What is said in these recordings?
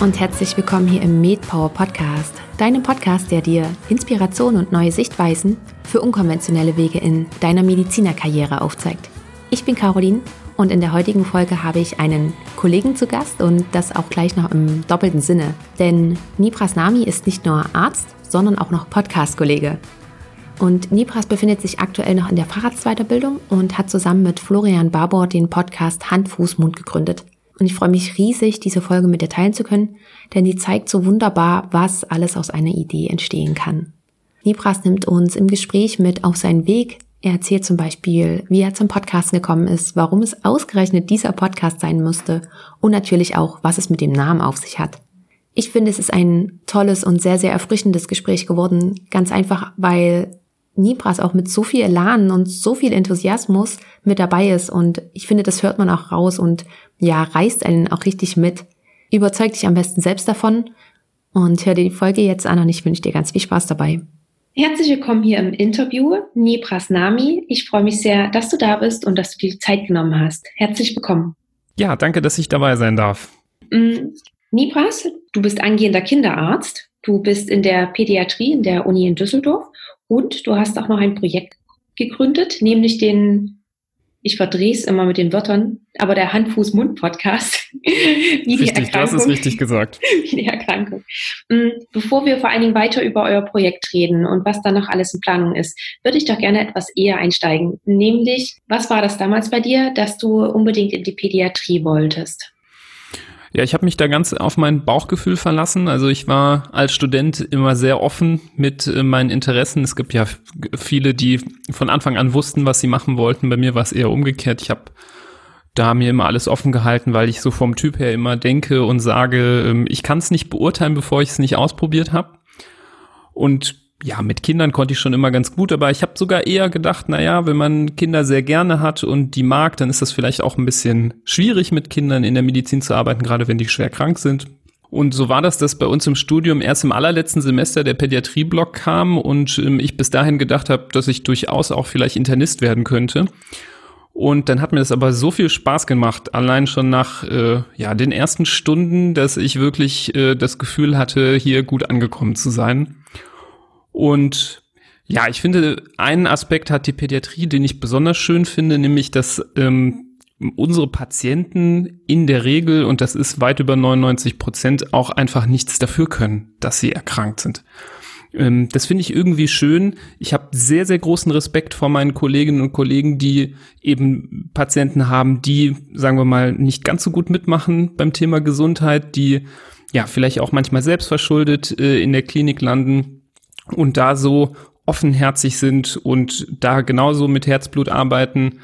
und herzlich willkommen hier im MedPower Podcast, deinem Podcast, der dir Inspiration und neue Sichtweisen für unkonventionelle Wege in deiner Medizinerkarriere aufzeigt. Ich bin Caroline und in der heutigen Folge habe ich einen Kollegen zu Gast und das auch gleich noch im doppelten Sinne. Denn Nipras Nami ist nicht nur Arzt, sondern auch noch Podcast-Kollege. Und Nipras befindet sich aktuell noch in der Fahrradsweiterbildung und hat zusammen mit Florian Barbour den Podcast Hand, Fuß, Mund gegründet. Und ich freue mich riesig, diese Folge mit dir teilen zu können, denn die zeigt so wunderbar, was alles aus einer Idee entstehen kann. Nibras nimmt uns im Gespräch mit auf seinen Weg. Er erzählt zum Beispiel, wie er zum Podcast gekommen ist, warum es ausgerechnet dieser Podcast sein musste und natürlich auch, was es mit dem Namen auf sich hat. Ich finde, es ist ein tolles und sehr, sehr erfrischendes Gespräch geworden. Ganz einfach, weil Nibras auch mit so viel Elan und so viel Enthusiasmus mit dabei ist und ich finde, das hört man auch raus und ja, reißt einen auch richtig mit. Überzeug dich am besten selbst davon und hör dir die Folge jetzt an und ich wünsche dir ganz viel Spaß dabei. Herzlich willkommen hier im Interview, Nibras Nami. Ich freue mich sehr, dass du da bist und dass du dir die Zeit genommen hast. Herzlich willkommen. Ja, danke, dass ich dabei sein darf. Mm, Nibras, du bist angehender Kinderarzt. Du bist in der Pädiatrie in der Uni in Düsseldorf und du hast auch noch ein Projekt gegründet, nämlich den ich verdrehe es immer mit den Wörtern, aber der Hand-Fuß-Mund-Podcast. richtig, das ist richtig gesagt. Wie die Erkrankung. Mm, bevor wir vor allen Dingen weiter über euer Projekt reden und was da noch alles in Planung ist, würde ich doch gerne etwas eher einsteigen. Nämlich, was war das damals bei dir, dass du unbedingt in die Pädiatrie wolltest? Ja, ich habe mich da ganz auf mein Bauchgefühl verlassen. Also ich war als Student immer sehr offen mit äh, meinen Interessen. Es gibt ja viele, die von Anfang an wussten, was sie machen wollten. Bei mir war es eher umgekehrt. Ich habe da mir immer alles offen gehalten, weil ich so vom Typ her immer denke und sage, ähm, ich kann es nicht beurteilen, bevor ich es nicht ausprobiert habe. Und ja, mit Kindern konnte ich schon immer ganz gut, aber ich habe sogar eher gedacht, na ja, wenn man Kinder sehr gerne hat und die mag, dann ist das vielleicht auch ein bisschen schwierig mit Kindern in der Medizin zu arbeiten, gerade wenn die schwer krank sind. Und so war das, dass bei uns im Studium erst im allerletzten Semester der Pädiatrieblock kam und ähm, ich bis dahin gedacht habe, dass ich durchaus auch vielleicht Internist werden könnte. Und dann hat mir das aber so viel Spaß gemacht, allein schon nach äh, ja, den ersten Stunden, dass ich wirklich äh, das Gefühl hatte, hier gut angekommen zu sein. Und ja, ich finde, einen Aspekt hat die Pädiatrie, den ich besonders schön finde, nämlich, dass ähm, unsere Patienten in der Regel, und das ist weit über 99 Prozent, auch einfach nichts dafür können, dass sie erkrankt sind. Ähm, das finde ich irgendwie schön. Ich habe sehr, sehr großen Respekt vor meinen Kolleginnen und Kollegen, die eben Patienten haben, die, sagen wir mal, nicht ganz so gut mitmachen beim Thema Gesundheit, die ja vielleicht auch manchmal selbstverschuldet äh, in der Klinik landen und da so offenherzig sind und da genauso mit Herzblut arbeiten,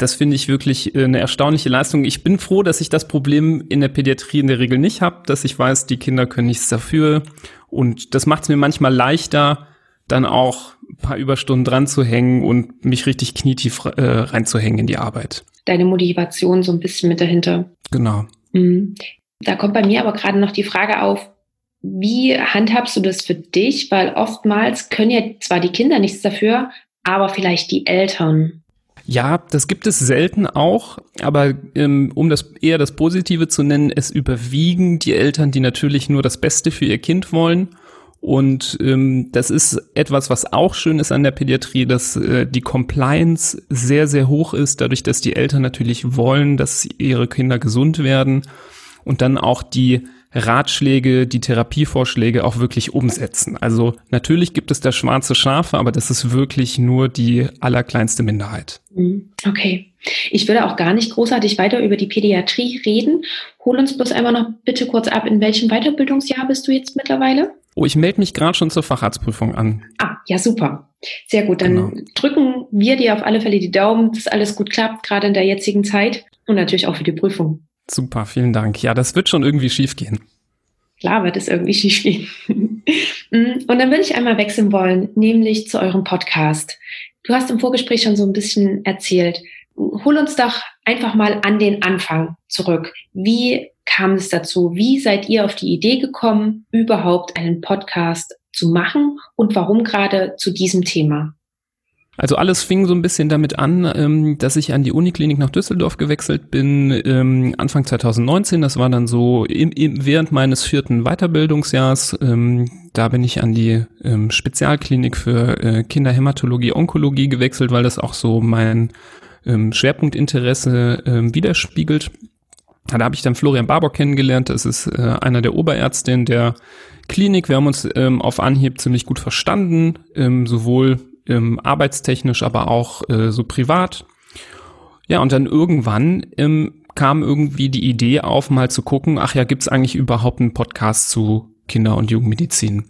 das finde ich wirklich äh, eine erstaunliche Leistung. Ich bin froh, dass ich das Problem in der Pädiatrie in der Regel nicht habe, dass ich weiß, die Kinder können nichts dafür. Und das macht es mir manchmal leichter, dann auch ein paar Überstunden dran zu hängen und mich richtig knietief äh, reinzuhängen in die Arbeit. Deine Motivation so ein bisschen mit dahinter. Genau. Mhm. Da kommt bei mir aber gerade noch die Frage auf, wie handhabst du das für dich? Weil oftmals können ja zwar die Kinder nichts dafür, aber vielleicht die Eltern. Ja, das gibt es selten auch, aber ähm, um das eher das Positive zu nennen, es überwiegen die Eltern, die natürlich nur das Beste für ihr Kind wollen. Und ähm, das ist etwas, was auch schön ist an der Pädiatrie, dass äh, die Compliance sehr, sehr hoch ist, dadurch, dass die Eltern natürlich wollen, dass ihre Kinder gesund werden und dann auch die Ratschläge, die Therapievorschläge auch wirklich umsetzen. Also natürlich gibt es da schwarze Schafe, aber das ist wirklich nur die allerkleinste Minderheit. Okay. Ich würde auch gar nicht großartig weiter über die Pädiatrie reden. Hol uns bloß einmal noch bitte kurz ab, in welchem Weiterbildungsjahr bist du jetzt mittlerweile? Oh, ich melde mich gerade schon zur Facharztprüfung an. Ah, ja, super. Sehr gut. Dann genau. drücken wir dir auf alle Fälle die Daumen, dass alles gut klappt, gerade in der jetzigen Zeit und natürlich auch für die Prüfung. Super, vielen Dank. Ja, das wird schon irgendwie schief gehen. Klar wird es irgendwie schief gehen. Mm, und dann würde ich einmal wechseln wollen, nämlich zu eurem Podcast. Du hast im Vorgespräch schon so ein bisschen erzählt. Hol uns doch einfach mal an den Anfang zurück. Wie kam es dazu? Wie seid ihr auf die Idee gekommen, überhaupt einen Podcast zu machen und warum gerade zu diesem Thema? Also alles fing so ein bisschen damit an, ähm, dass ich an die Uniklinik nach Düsseldorf gewechselt bin, ähm, Anfang 2019. Das war dann so im, im, während meines vierten Weiterbildungsjahrs. Ähm, da bin ich an die ähm, Spezialklinik für äh, Kinderhämatologie, Onkologie gewechselt, weil das auch so mein ähm, Schwerpunktinteresse ähm, widerspiegelt. Da habe ich dann Florian Barbock kennengelernt. Das ist äh, einer der Oberärztinnen der Klinik. Wir haben uns ähm, auf Anhieb ziemlich gut verstanden, ähm, sowohl ähm, arbeitstechnisch, aber auch äh, so privat. Ja, und dann irgendwann ähm, kam irgendwie die Idee auf, mal zu gucken, ach ja, gibt's eigentlich überhaupt einen Podcast zu Kinder- und Jugendmedizin?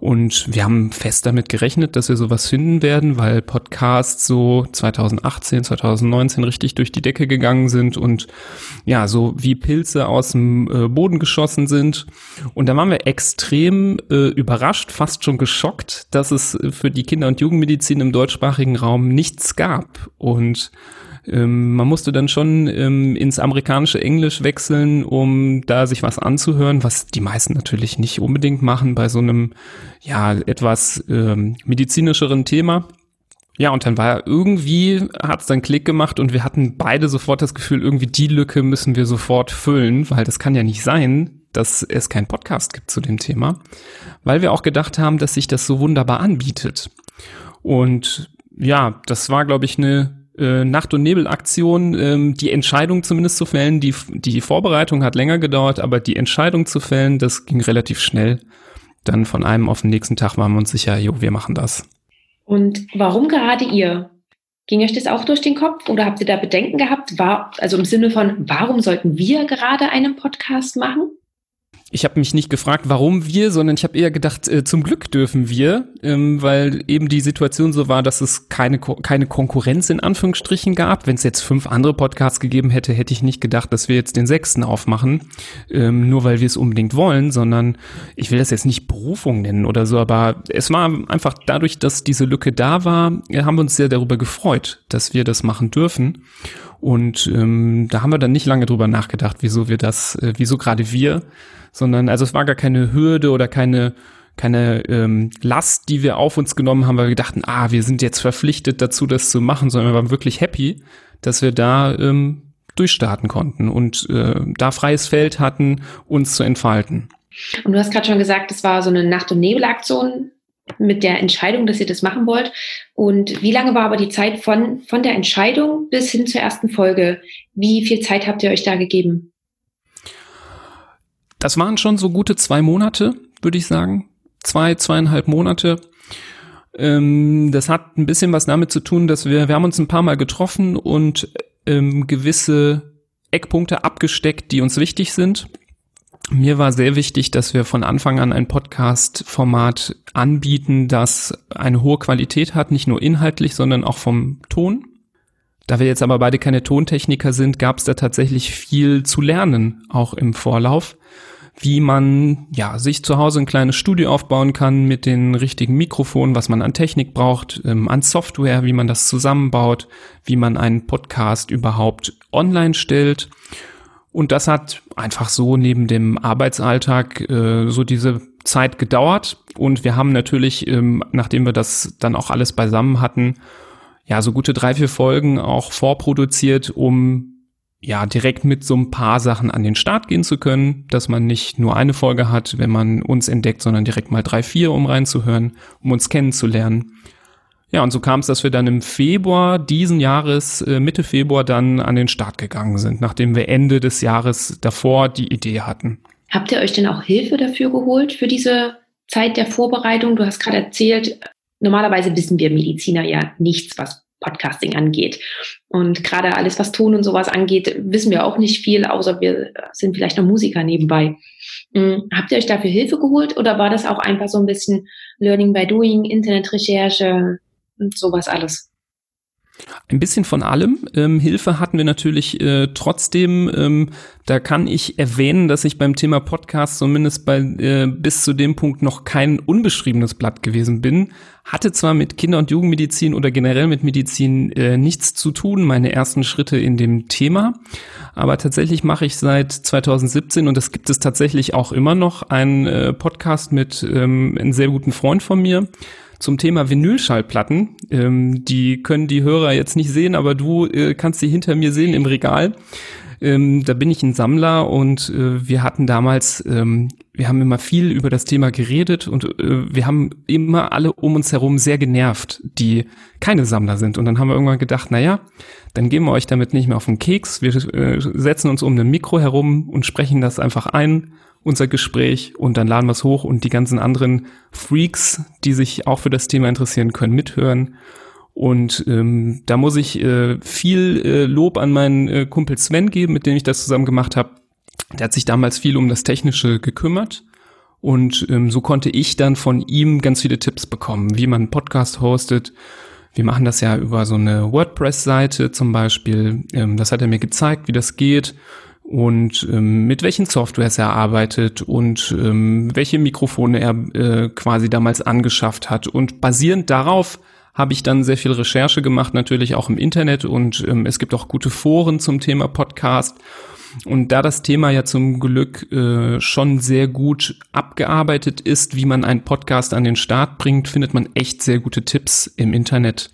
Und wir haben fest damit gerechnet, dass wir sowas finden werden, weil Podcasts so 2018, 2019 richtig durch die Decke gegangen sind und ja, so wie Pilze aus dem äh, Boden geschossen sind. Und da waren wir extrem äh, überrascht, fast schon geschockt, dass es für die Kinder- und Jugendmedizin im deutschsprachigen Raum nichts gab. Und ähm, man musste dann schon ähm, ins amerikanische Englisch wechseln, um da sich was anzuhören, was die meisten natürlich nicht unbedingt machen bei so einem ja etwas ähm, medizinischeren Thema. Ja, und dann war irgendwie, hat es dann Klick gemacht und wir hatten beide sofort das Gefühl, irgendwie die Lücke müssen wir sofort füllen, weil das kann ja nicht sein, dass es keinen Podcast gibt zu dem Thema, weil wir auch gedacht haben, dass sich das so wunderbar anbietet. Und ja, das war, glaube ich, eine äh, Nacht- und Nebel-Aktion, ähm, die Entscheidung zumindest zu fällen. Die, die Vorbereitung hat länger gedauert, aber die Entscheidung zu fällen, das ging relativ schnell. Dann von einem auf den nächsten Tag waren wir uns sicher, jo, wir machen das. Und warum gerade ihr? Ging euch das auch durch den Kopf oder habt ihr da Bedenken gehabt? War, also im Sinne von, warum sollten wir gerade einen Podcast machen? Ich habe mich nicht gefragt, warum wir, sondern ich habe eher gedacht, äh, zum Glück dürfen wir, ähm, weil eben die Situation so war, dass es keine, keine Konkurrenz in Anführungsstrichen gab. Wenn es jetzt fünf andere Podcasts gegeben hätte, hätte ich nicht gedacht, dass wir jetzt den sechsten aufmachen, ähm, nur weil wir es unbedingt wollen, sondern ich will das jetzt nicht Berufung nennen oder so, aber es war einfach dadurch, dass diese Lücke da war, haben wir uns sehr darüber gefreut, dass wir das machen dürfen. Und ähm, da haben wir dann nicht lange drüber nachgedacht, wieso wir das, äh, wieso gerade wir sondern also es war gar keine Hürde oder keine keine ähm, Last, die wir auf uns genommen haben, weil wir dachten, ah, wir sind jetzt verpflichtet dazu, das zu machen, sondern wir waren wirklich happy, dass wir da ähm, durchstarten konnten und äh, da freies Feld hatten, uns zu entfalten. Und du hast gerade schon gesagt, es war so eine Nacht- und Nebelaktion mit der Entscheidung, dass ihr das machen wollt. Und wie lange war aber die Zeit von, von der Entscheidung bis hin zur ersten Folge? Wie viel Zeit habt ihr euch da gegeben? Das waren schon so gute zwei Monate, würde ich sagen. Zwei, zweieinhalb Monate. Ähm, das hat ein bisschen was damit zu tun, dass wir, wir haben uns ein paar Mal getroffen und ähm, gewisse Eckpunkte abgesteckt, die uns wichtig sind. Mir war sehr wichtig, dass wir von Anfang an ein Podcast-Format anbieten, das eine hohe Qualität hat, nicht nur inhaltlich, sondern auch vom Ton. Da wir jetzt aber beide keine Tontechniker sind, gab es da tatsächlich viel zu lernen, auch im Vorlauf wie man ja sich zu Hause ein kleines Studio aufbauen kann mit den richtigen Mikrofonen, was man an Technik braucht, ähm, an Software, wie man das zusammenbaut, wie man einen Podcast überhaupt online stellt. Und das hat einfach so neben dem Arbeitsalltag äh, so diese Zeit gedauert. Und wir haben natürlich, ähm, nachdem wir das dann auch alles beisammen hatten, ja, so gute drei, vier Folgen auch vorproduziert, um ja, direkt mit so ein paar Sachen an den Start gehen zu können, dass man nicht nur eine Folge hat, wenn man uns entdeckt, sondern direkt mal drei, vier, um reinzuhören, um uns kennenzulernen. Ja, und so kam es, dass wir dann im Februar diesen Jahres, äh, Mitte Februar, dann an den Start gegangen sind, nachdem wir Ende des Jahres davor die Idee hatten. Habt ihr euch denn auch Hilfe dafür geholt, für diese Zeit der Vorbereitung? Du hast gerade erzählt, normalerweise wissen wir Mediziner ja nichts, was Podcasting angeht. Und gerade alles, was Ton und sowas angeht, wissen wir auch nicht viel, außer wir sind vielleicht noch Musiker nebenbei. Hm, habt ihr euch dafür Hilfe geholt oder war das auch einfach so ein bisschen Learning by Doing, Internetrecherche und sowas alles? Ein bisschen von allem. Ähm, Hilfe hatten wir natürlich äh, trotzdem. Ähm, da kann ich erwähnen, dass ich beim Thema Podcast zumindest bei äh, bis zu dem Punkt noch kein unbeschriebenes Blatt gewesen bin. Hatte zwar mit Kinder- und Jugendmedizin oder generell mit Medizin äh, nichts zu tun, meine ersten Schritte in dem Thema. Aber tatsächlich mache ich seit 2017 und das gibt es tatsächlich auch immer noch einen äh, Podcast mit ähm, einem sehr guten Freund von mir zum Thema Vinylschallplatten. Ähm, die können die Hörer jetzt nicht sehen, aber du äh, kannst sie hinter mir sehen im Regal. Ähm, da bin ich ein Sammler und äh, wir hatten damals, ähm, wir haben immer viel über das Thema geredet und äh, wir haben immer alle um uns herum sehr genervt, die keine Sammler sind. Und dann haben wir irgendwann gedacht, na ja, dann gehen wir euch damit nicht mehr auf den Keks. Wir äh, setzen uns um ein Mikro herum und sprechen das einfach ein, unser Gespräch, und dann laden wir es hoch und die ganzen anderen Freaks, die sich auch für das Thema interessieren, können mithören. Und ähm, da muss ich äh, viel äh, Lob an meinen äh, Kumpel Sven geben, mit dem ich das zusammen gemacht habe. Der hat sich damals viel um das Technische gekümmert. Und ähm, so konnte ich dann von ihm ganz viele Tipps bekommen, wie man einen Podcast hostet. Wir machen das ja über so eine WordPress-Seite zum Beispiel. Ähm, das hat er mir gezeigt, wie das geht und ähm, mit welchen Softwares er arbeitet und ähm, welche Mikrofone er äh, quasi damals angeschafft hat. Und basierend darauf habe ich dann sehr viel Recherche gemacht, natürlich auch im Internet und ähm, es gibt auch gute Foren zum Thema Podcast. Und da das Thema ja zum Glück äh, schon sehr gut abgearbeitet ist, wie man einen Podcast an den Start bringt, findet man echt sehr gute Tipps im Internet.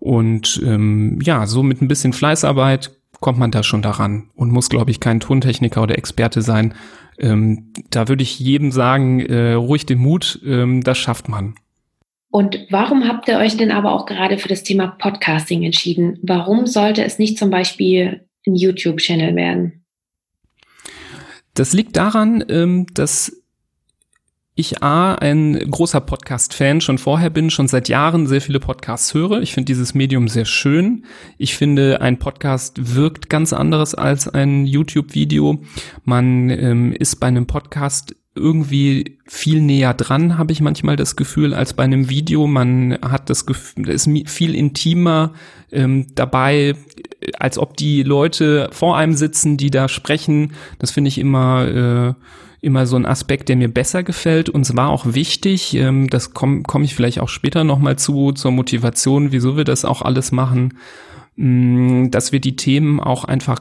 Und ähm, ja, so mit ein bisschen Fleißarbeit kommt man da schon daran und muss, glaube ich, kein Tontechniker oder Experte sein. Ähm, da würde ich jedem sagen, äh, ruhig den Mut, ähm, das schafft man. Und warum habt ihr euch denn aber auch gerade für das Thema Podcasting entschieden? Warum sollte es nicht zum Beispiel ein YouTube-Channel werden? Das liegt daran, ähm, dass ich A, ein großer Podcast-Fan schon vorher bin, schon seit Jahren sehr viele Podcasts höre. Ich finde dieses Medium sehr schön. Ich finde, ein Podcast wirkt ganz anderes als ein YouTube-Video. Man ähm, ist bei einem Podcast irgendwie viel näher dran, habe ich manchmal das Gefühl, als bei einem Video. Man hat das Gefühl, ist viel intimer ähm, dabei, als ob die Leute vor einem sitzen, die da sprechen. Das finde ich immer äh, immer so ein Aspekt, der mir besser gefällt. Und es auch wichtig, ähm, das komme komm ich vielleicht auch später nochmal zu, zur Motivation, wieso wir das auch alles machen, mh, mm, dass wir die Themen auch einfach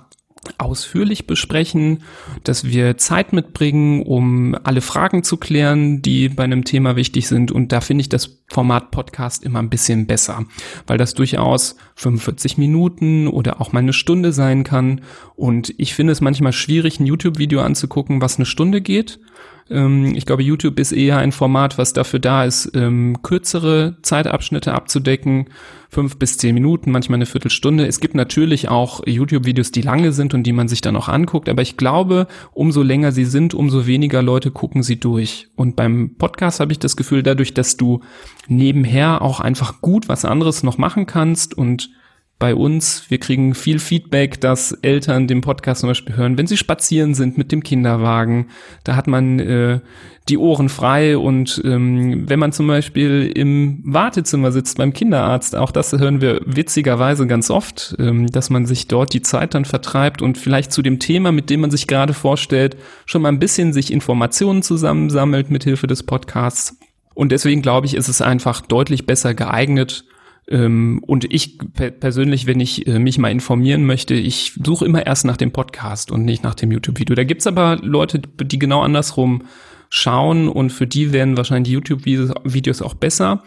ausführlich besprechen, dass wir Zeit mitbringen, um alle Fragen zu klären, die bei einem Thema wichtig sind. Und da finde ich das Format Podcast immer ein bisschen besser, weil das durchaus 45 Minuten oder auch mal eine Stunde sein kann. Und ich finde es manchmal schwierig, ein YouTube-Video anzugucken, was eine Stunde geht. Ähm, ich glaube, YouTube ist eher ein Format, was dafür da ist, ähm, kürzere Zeitabschnitte abzudecken. Fünf bis zehn Minuten, manchmal eine Viertelstunde. Es gibt natürlich auch YouTube-Videos, die lange sind und die man sich dann auch anguckt. Aber ich glaube, umso länger sie sind, umso weniger Leute gucken sie durch. Und beim Podcast habe ich das Gefühl, dadurch, dass du nebenher auch einfach gut was anderes noch machen kannst und bei uns, wir kriegen viel Feedback, dass Eltern den Podcast zum Beispiel hören, wenn sie spazieren sind mit dem Kinderwagen. Da hat man äh, die Ohren frei und ähm, wenn man zum Beispiel im Wartezimmer sitzt beim Kinderarzt, auch das hören wir witzigerweise ganz oft, ähm, dass man sich dort die Zeit dann vertreibt und vielleicht zu dem Thema, mit dem man sich gerade vorstellt, schon mal ein bisschen sich Informationen zusammensammelt mit Hilfe des Podcasts. Und deswegen glaube ich, ist es einfach deutlich besser geeignet, und ich persönlich, wenn ich äh, mich mal informieren möchte, ich suche immer erst nach dem Podcast und nicht nach dem YouTube-Video. Da gibt's aber Leute, die genau andersrum schauen und für die werden wahrscheinlich YouTube-Videos auch besser.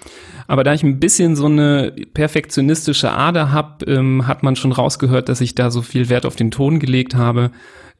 Aber da ich ein bisschen so eine perfektionistische Ader habe, ähm, hat man schon rausgehört, dass ich da so viel Wert auf den Ton gelegt habe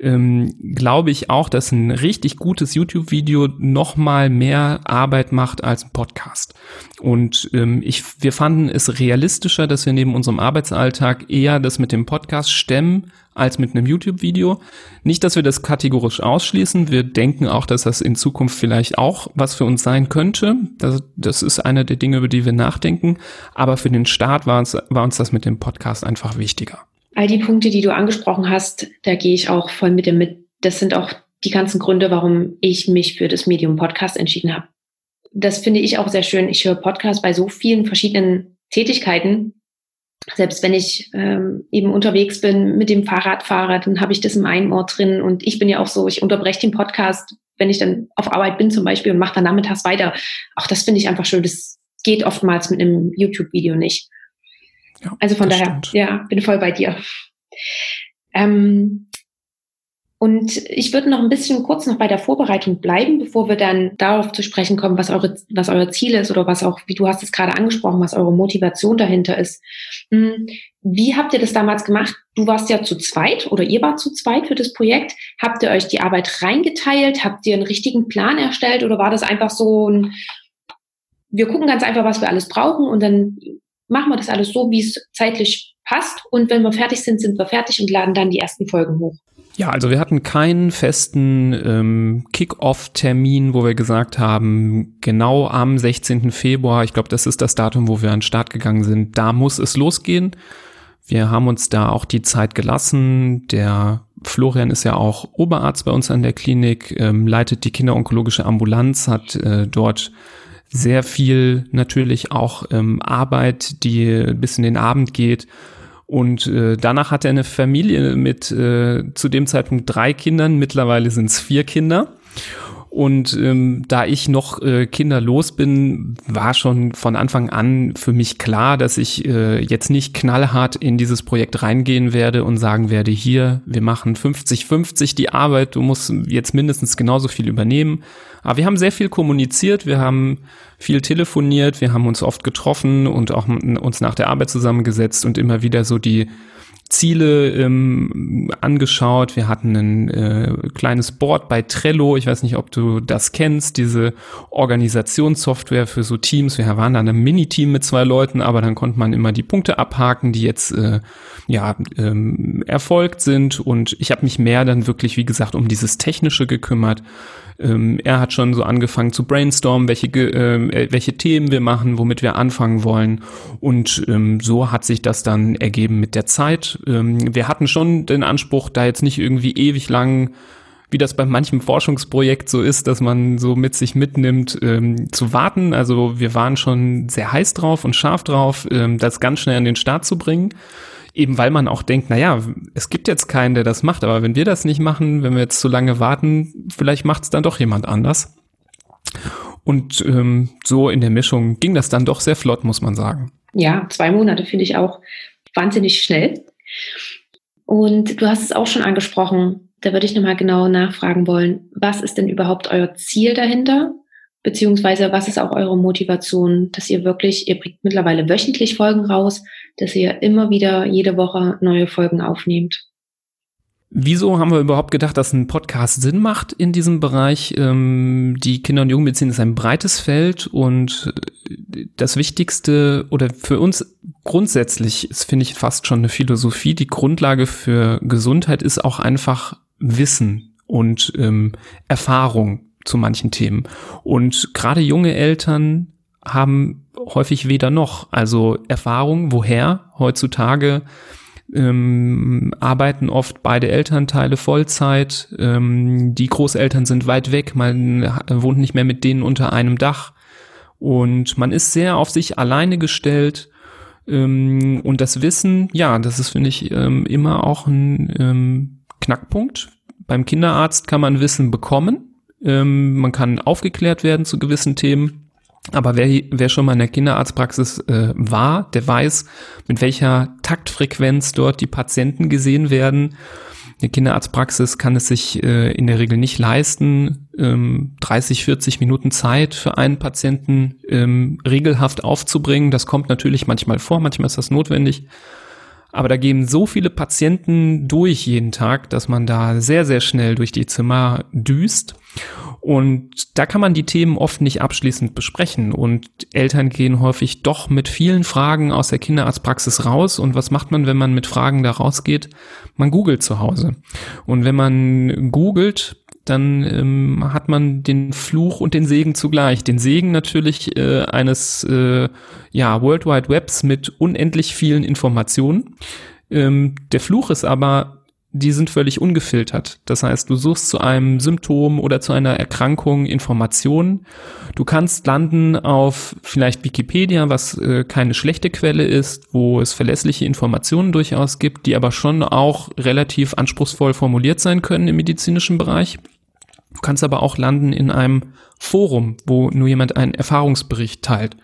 ähm, glaube ich auch, dass ein richtig gutes YouTube-Video noch mal mehr Arbeit macht als ein Podcast. Und ähm, ich, wir fanden es realistischer, dass wir neben unserem Arbeitsalltag eher das mit dem Podcast stemmen als mit einem YouTube-Video. Nicht, dass wir das kategorisch ausschließen. Wir denken auch, dass das in Zukunft vielleicht auch was für uns sein könnte. Das, das ist eine der Dinge, über die wir nachdenken. Aber für den Start war uns, war uns das mit dem Podcast einfach wichtiger all die Punkte, die du angesprochen hast, da gehe ich auch voll mit dir mit. Das sind auch die ganzen Gründe, warum ich mich für das Medium Podcast entschieden habe. Das finde ich auch sehr schön. Ich höre Podcast bei so vielen verschiedenen Tätigkeiten. Selbst wenn ich ähm, eben unterwegs bin mit dem Fahrradfahrer, dann habe ich das im einen Ort drin. Und ich bin ja auch so, ich unterbreche den Podcast, wenn ich dann auf Arbeit bin zum Beispiel und mache dann nachmittags weiter. Auch das finde ich einfach schön. Das geht oftmals mit einem YouTube-Video nicht. Ja, also von daher, stimmt. ja, bin voll bei dir. Ähm, Und ich würde noch ein bisschen kurz noch bei der Vorbereitung bleiben, bevor wir dann darauf zu sprechen kommen, was eure, was euer Ziel ist oder was auch, wie du hast es gerade angesprochen, was eure Motivation dahinter ist. Hm, wie habt ihr das damals gemacht? Du warst ja zu zweit oder ihr wart zu zweit für das Projekt. Habt ihr euch die Arbeit reingeteilt? Habt ihr einen richtigen Plan erstellt oder war das einfach so ein, wir gucken ganz einfach, was wir alles brauchen und dann machen wir das alles so, wie es zeitlich passt. Und wenn wir fertig sind, sind wir fertig und laden dann die ersten Folgen hoch. Ja, also wir hatten keinen festen ähm, Kick-Off-Termin, wo wir gesagt haben, genau am 16. Februar, ich glaube, das ist das Datum, wo wir an den Start gegangen sind, da muss es losgehen. Wir haben uns da auch die Zeit gelassen. Der Florian ist ja auch Oberarzt bei uns an der Klinik, ähm, leitet die kinderonkologische Ambulanz, hat äh, dort sehr viel natürlich auch ähm, Arbeit, die bis in den Abend geht und äh, danach hat er eine Familie mit äh, zu dem Zeitpunkt drei Kindern, mittlerweile sind es vier Kinder. Und ähm, da ich noch äh, kinderlos bin, war schon von Anfang an für mich klar, dass ich äh, jetzt nicht knallhart in dieses Projekt reingehen werde und sagen werde, hier, wir machen 50-50 die Arbeit, du musst jetzt mindestens genauso viel übernehmen. Aber wir haben sehr viel kommuniziert, wir haben viel telefoniert, wir haben uns oft getroffen und auch uns nach der Arbeit zusammengesetzt und immer wieder so die Ziele ähm, angeschaut. Wir hatten ein äh, kleines Board bei Trello. Ich weiß nicht, ob du das kennst, diese Organisationssoftware für so Teams. Wir waren da ein Mini-Team mit zwei Leuten, aber dann konnte man immer die Punkte abhaken, die jetzt äh, ja ähm, erfolgt sind. Und ich habe mich mehr dann wirklich, wie gesagt, um dieses Technische gekümmert ähm, er hat schon so angefangen zu brainstormen, welche, äh, welche Themen wir machen, womit wir anfangen wollen. Und ähm, so hat sich das dann ergeben mit der Zeit. Ähm, wir hatten schon den Anspruch, da jetzt nicht irgendwie ewig lang wie das bei manchem Forschungsprojekt so ist, dass man so mit sich mitnimmt, ähm, zu warten. Also wir waren schon sehr heiß drauf und scharf drauf, ähm, das ganz schnell an den Start zu bringen eben weil man auch denkt, naja, es gibt jetzt keinen, der das macht, aber wenn wir das nicht machen, wenn wir jetzt zu lange warten, vielleicht macht es dann doch jemand anders. Und ähm, so in der Mischung ging das dann doch sehr flott, muss man sagen. Ja, zwei Monate finde ich auch wahnsinnig schnell. Und du hast es auch schon angesprochen, da würde ich nochmal genau nachfragen wollen, was ist denn überhaupt euer Ziel dahinter? Beziehungsweise was ist auch eure Motivation, dass ihr wirklich, ihr bringt mittlerweile wöchentlich Folgen raus, dass ihr immer wieder jede Woche neue Folgen aufnehmt. Wieso haben wir überhaupt gedacht, dass ein Podcast Sinn macht in diesem Bereich? Ähm, die Kinder- und Jugendmedizin ist ein breites Feld und äh, das Wichtigste oder für uns grundsätzlich ist, finde ich, fast schon eine Philosophie. Die Grundlage für Gesundheit ist auch einfach Wissen und ähm, Erfahrung zu manchen Themen. Und gerade junge Eltern haben häufig weder noch, also Erfahrung, woher heutzutage ähm, arbeiten oft beide Elternteile Vollzeit, ähm, die Großeltern sind weit weg, man wohnt nicht mehr mit denen unter einem Dach. Und man ist sehr auf sich alleine gestellt. Ähm, und das Wissen, ja, das ist, finde ich, ähm, immer auch ein ähm, Knackpunkt. Beim Kinderarzt kann man Wissen bekommen, ähm, man kann aufgeklärt werden zu gewissen Themen. Aber wer, wer schon mal in der Kinderarztpraxis äh, war, der weiß, mit welcher Taktfrequenz dort die Patienten gesehen werden. Eine Kinderarztpraxis kann es sich äh, in der Regel nicht leisten, ähm, 30, 40 Minuten Zeit für einen Patienten ähm, regelhaft aufzubringen. Das kommt natürlich manchmal vor, manchmal ist das notwendig. Aber da gehen so viele Patienten durch jeden Tag, dass man da sehr, sehr schnell durch die Zimmer düst. Und da kann man die Themen oft nicht abschließend besprechen. Und Eltern gehen häufig doch mit vielen Fragen aus der Kinderarztpraxis raus. Und was macht man, wenn man mit Fragen da rausgeht? Man googelt zu Hause. Und wenn man googelt, dann ähm, hat man den Fluch und den Segen zugleich. Den Segen natürlich äh, eines äh, ja, World Wide Webs mit unendlich vielen Informationen. Ähm, der Fluch ist aber, die sind völlig ungefiltert. Das heißt, du suchst zu einem Symptom oder zu einer Erkrankung Informationen. Du kannst landen auf vielleicht Wikipedia, was äh, keine schlechte Quelle ist, wo es verlässliche Informationen durchaus gibt, die aber schon auch relativ anspruchsvoll formuliert sein können im medizinischen Bereich. Du kannst aber auch landen in einem Forum, wo nur jemand einen Erfahrungsbericht teilt.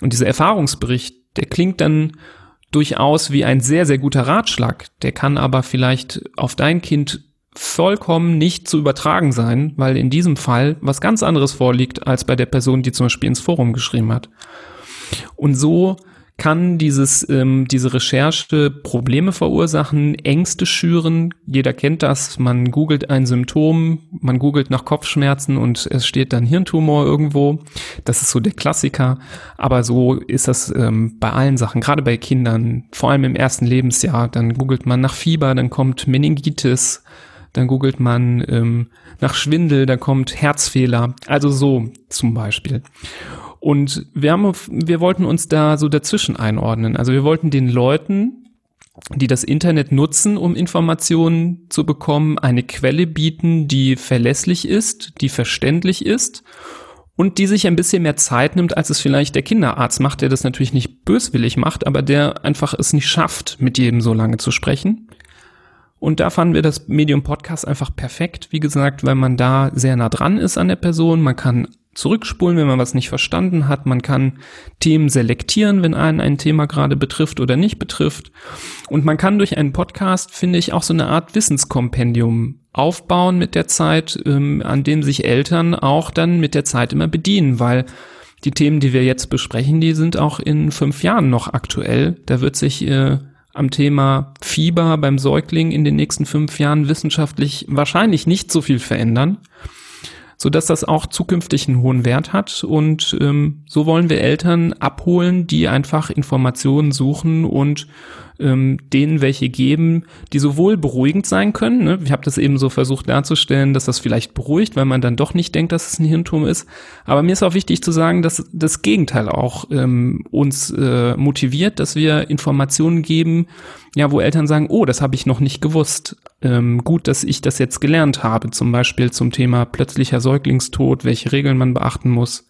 Und dieser Erfahrungsbericht, der klingt dann durchaus wie ein sehr, sehr guter Ratschlag. Der kann aber vielleicht auf dein Kind vollkommen nicht zu übertragen sein, weil in diesem Fall was ganz anderes vorliegt als bei der Person, die zum Beispiel ins Forum geschrieben hat. Und so kann dieses, ähm, diese Recherche Probleme verursachen, Ängste schüren. Jeder kennt das. Man googelt ein Symptom, man googelt nach Kopfschmerzen und es steht dann Hirntumor irgendwo. Das ist so der Klassiker. Aber so ist das ähm, bei allen Sachen, gerade bei Kindern, vor allem im ersten Lebensjahr. Dann googelt man nach Fieber, dann kommt Meningitis, dann googelt man ähm, nach Schwindel, dann kommt Herzfehler. Also so zum Beispiel. Und wir haben, wir wollten uns da so dazwischen einordnen. Also wir wollten den Leuten, die das Internet nutzen, um Informationen zu bekommen, eine Quelle bieten, die verlässlich ist, die verständlich ist und die sich ein bisschen mehr Zeit nimmt, als es vielleicht der Kinderarzt macht, der das natürlich nicht böswillig macht, aber der einfach es nicht schafft, mit jedem so lange zu sprechen. Und da fanden wir das Medium Podcast einfach perfekt, wie gesagt, weil man da sehr nah dran ist an der Person. Man kann zurückspulen, wenn man was nicht verstanden hat. Man kann Themen selektieren, wenn einen ein Thema gerade betrifft oder nicht betrifft. Und man kann durch einen Podcast, finde ich, auch so eine Art Wissenskompendium aufbauen mit der Zeit, ähm, an dem sich Eltern auch dann mit der Zeit immer bedienen, weil die Themen, die wir jetzt besprechen, die sind auch in fünf Jahren noch aktuell. Da wird sich äh, am Thema Fieber beim Säugling in den nächsten fünf Jahren wissenschaftlich wahrscheinlich nicht so viel verändern so dass das auch zukünftig einen hohen Wert hat. Und ähm, so wollen wir Eltern abholen, die einfach Informationen suchen und ähm, denen welche geben, die sowohl beruhigend sein können. Ne? Ich habe das eben so versucht darzustellen, dass das vielleicht beruhigt, weil man dann doch nicht denkt, dass es ein Hirnturm ist. Aber mir ist auch wichtig zu sagen, dass das Gegenteil auch ähm, uns äh, motiviert, dass wir Informationen geben, ja, wo Eltern sagen, oh, das habe ich noch nicht gewusst. Ähm, gut, dass ich das jetzt gelernt habe, zum Beispiel zum Thema plötzlicher Säuglingstod, welche Regeln man beachten muss.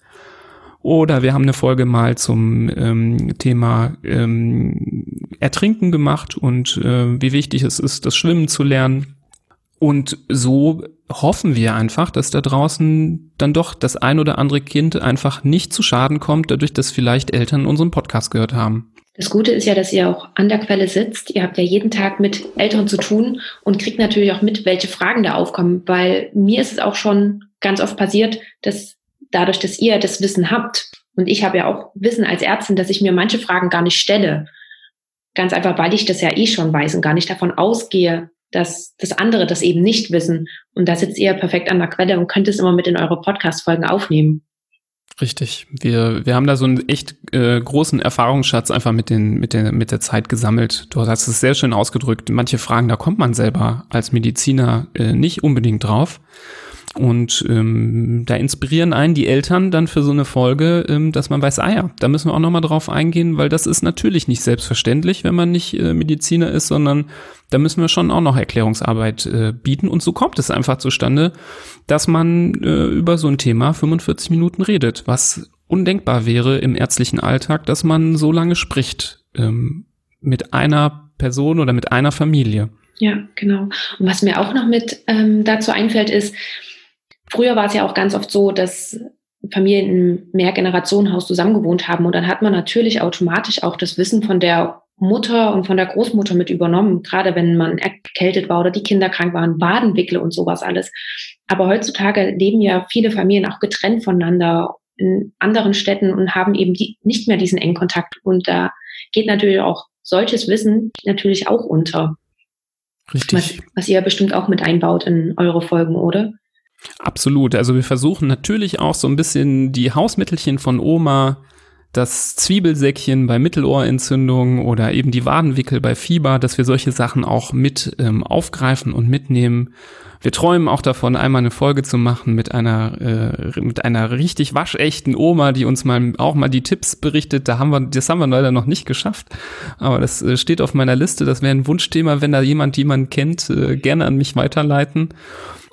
Oder wir haben eine Folge mal zum ähm, Thema ähm, Ertrinken gemacht und äh, wie wichtig es ist, das Schwimmen zu lernen. Und so hoffen wir einfach, dass da draußen dann doch das ein oder andere Kind einfach nicht zu Schaden kommt, dadurch, dass vielleicht Eltern unseren Podcast gehört haben. Das Gute ist ja, dass ihr auch an der Quelle sitzt. Ihr habt ja jeden Tag mit Eltern zu tun und kriegt natürlich auch mit, welche Fragen da aufkommen, weil mir ist es auch schon ganz oft passiert, dass dadurch, dass ihr das Wissen habt, und ich habe ja auch Wissen als Ärztin, dass ich mir manche Fragen gar nicht stelle. Ganz einfach, weil ich das ja eh schon weiß und gar nicht davon ausgehe, dass das andere das eben nicht wissen. Und da sitzt ihr perfekt an der Quelle und könnt es immer mit in eure Podcast-Folgen aufnehmen. Richtig. Wir, wir haben da so einen echt äh, großen Erfahrungsschatz einfach mit, den, mit, der, mit der Zeit gesammelt. Du hast es sehr schön ausgedrückt. Manche Fragen, da kommt man selber als Mediziner äh, nicht unbedingt drauf. Und ähm, da inspirieren einen die Eltern dann für so eine Folge, ähm, dass man weiß, ah ja, da müssen wir auch nochmal drauf eingehen, weil das ist natürlich nicht selbstverständlich, wenn man nicht äh, Mediziner ist, sondern da müssen wir schon auch noch Erklärungsarbeit äh, bieten. Und so kommt es einfach zustande, dass man äh, über so ein Thema 45 Minuten redet, was undenkbar wäre im ärztlichen Alltag, dass man so lange spricht ähm, mit einer Person oder mit einer Familie. Ja, genau. Und was mir auch noch mit ähm, dazu einfällt, ist, Früher war es ja auch ganz oft so, dass Familien im Mehrgenerationenhaus zusammengewohnt haben und dann hat man natürlich automatisch auch das Wissen von der Mutter und von der Großmutter mit übernommen, gerade wenn man erkältet war oder die Kinder krank waren, Wadenwickle und sowas alles. Aber heutzutage leben ja viele Familien auch getrennt voneinander in anderen Städten und haben eben die, nicht mehr diesen engen Kontakt. Und da geht natürlich auch solches Wissen natürlich auch unter. Richtig. Was, was ihr bestimmt auch mit einbaut in eure Folgen, oder? Absolut. Also wir versuchen natürlich auch so ein bisschen die Hausmittelchen von Oma, das Zwiebelsäckchen bei Mittelohrentzündung oder eben die Wadenwickel bei Fieber, dass wir solche Sachen auch mit ähm, aufgreifen und mitnehmen. Wir träumen auch davon, einmal eine Folge zu machen mit einer äh, mit einer richtig waschechten Oma, die uns mal auch mal die Tipps berichtet. Da haben wir, das haben wir leider noch nicht geschafft, aber das äh, steht auf meiner Liste. Das wäre ein Wunschthema, wenn da jemand jemanden kennt, äh, gerne an mich weiterleiten.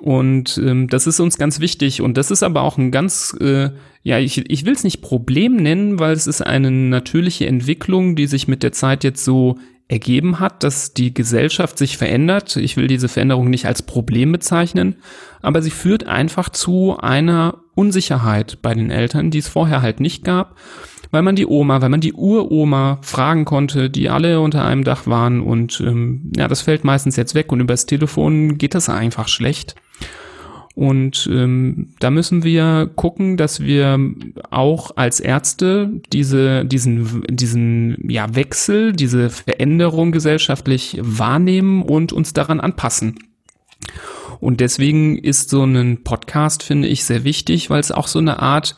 Und ähm, das ist uns ganz wichtig. Und das ist aber auch ein ganz, äh, ja, ich, ich will es nicht Problem nennen, weil es ist eine natürliche Entwicklung, die sich mit der Zeit jetzt so ergeben hat, dass die Gesellschaft sich verändert. Ich will diese Veränderung nicht als Problem bezeichnen, aber sie führt einfach zu einer Unsicherheit bei den Eltern, die es vorher halt nicht gab, weil man die Oma, weil man die Uroma fragen konnte, die alle unter einem Dach waren und ähm, ja, das fällt meistens jetzt weg und übers Telefon geht das einfach schlecht. Und ähm, da müssen wir gucken, dass wir auch als Ärzte diese, diesen, diesen ja, Wechsel, diese Veränderung gesellschaftlich wahrnehmen und uns daran anpassen. Und deswegen ist so ein Podcast, finde ich, sehr wichtig, weil es auch so eine Art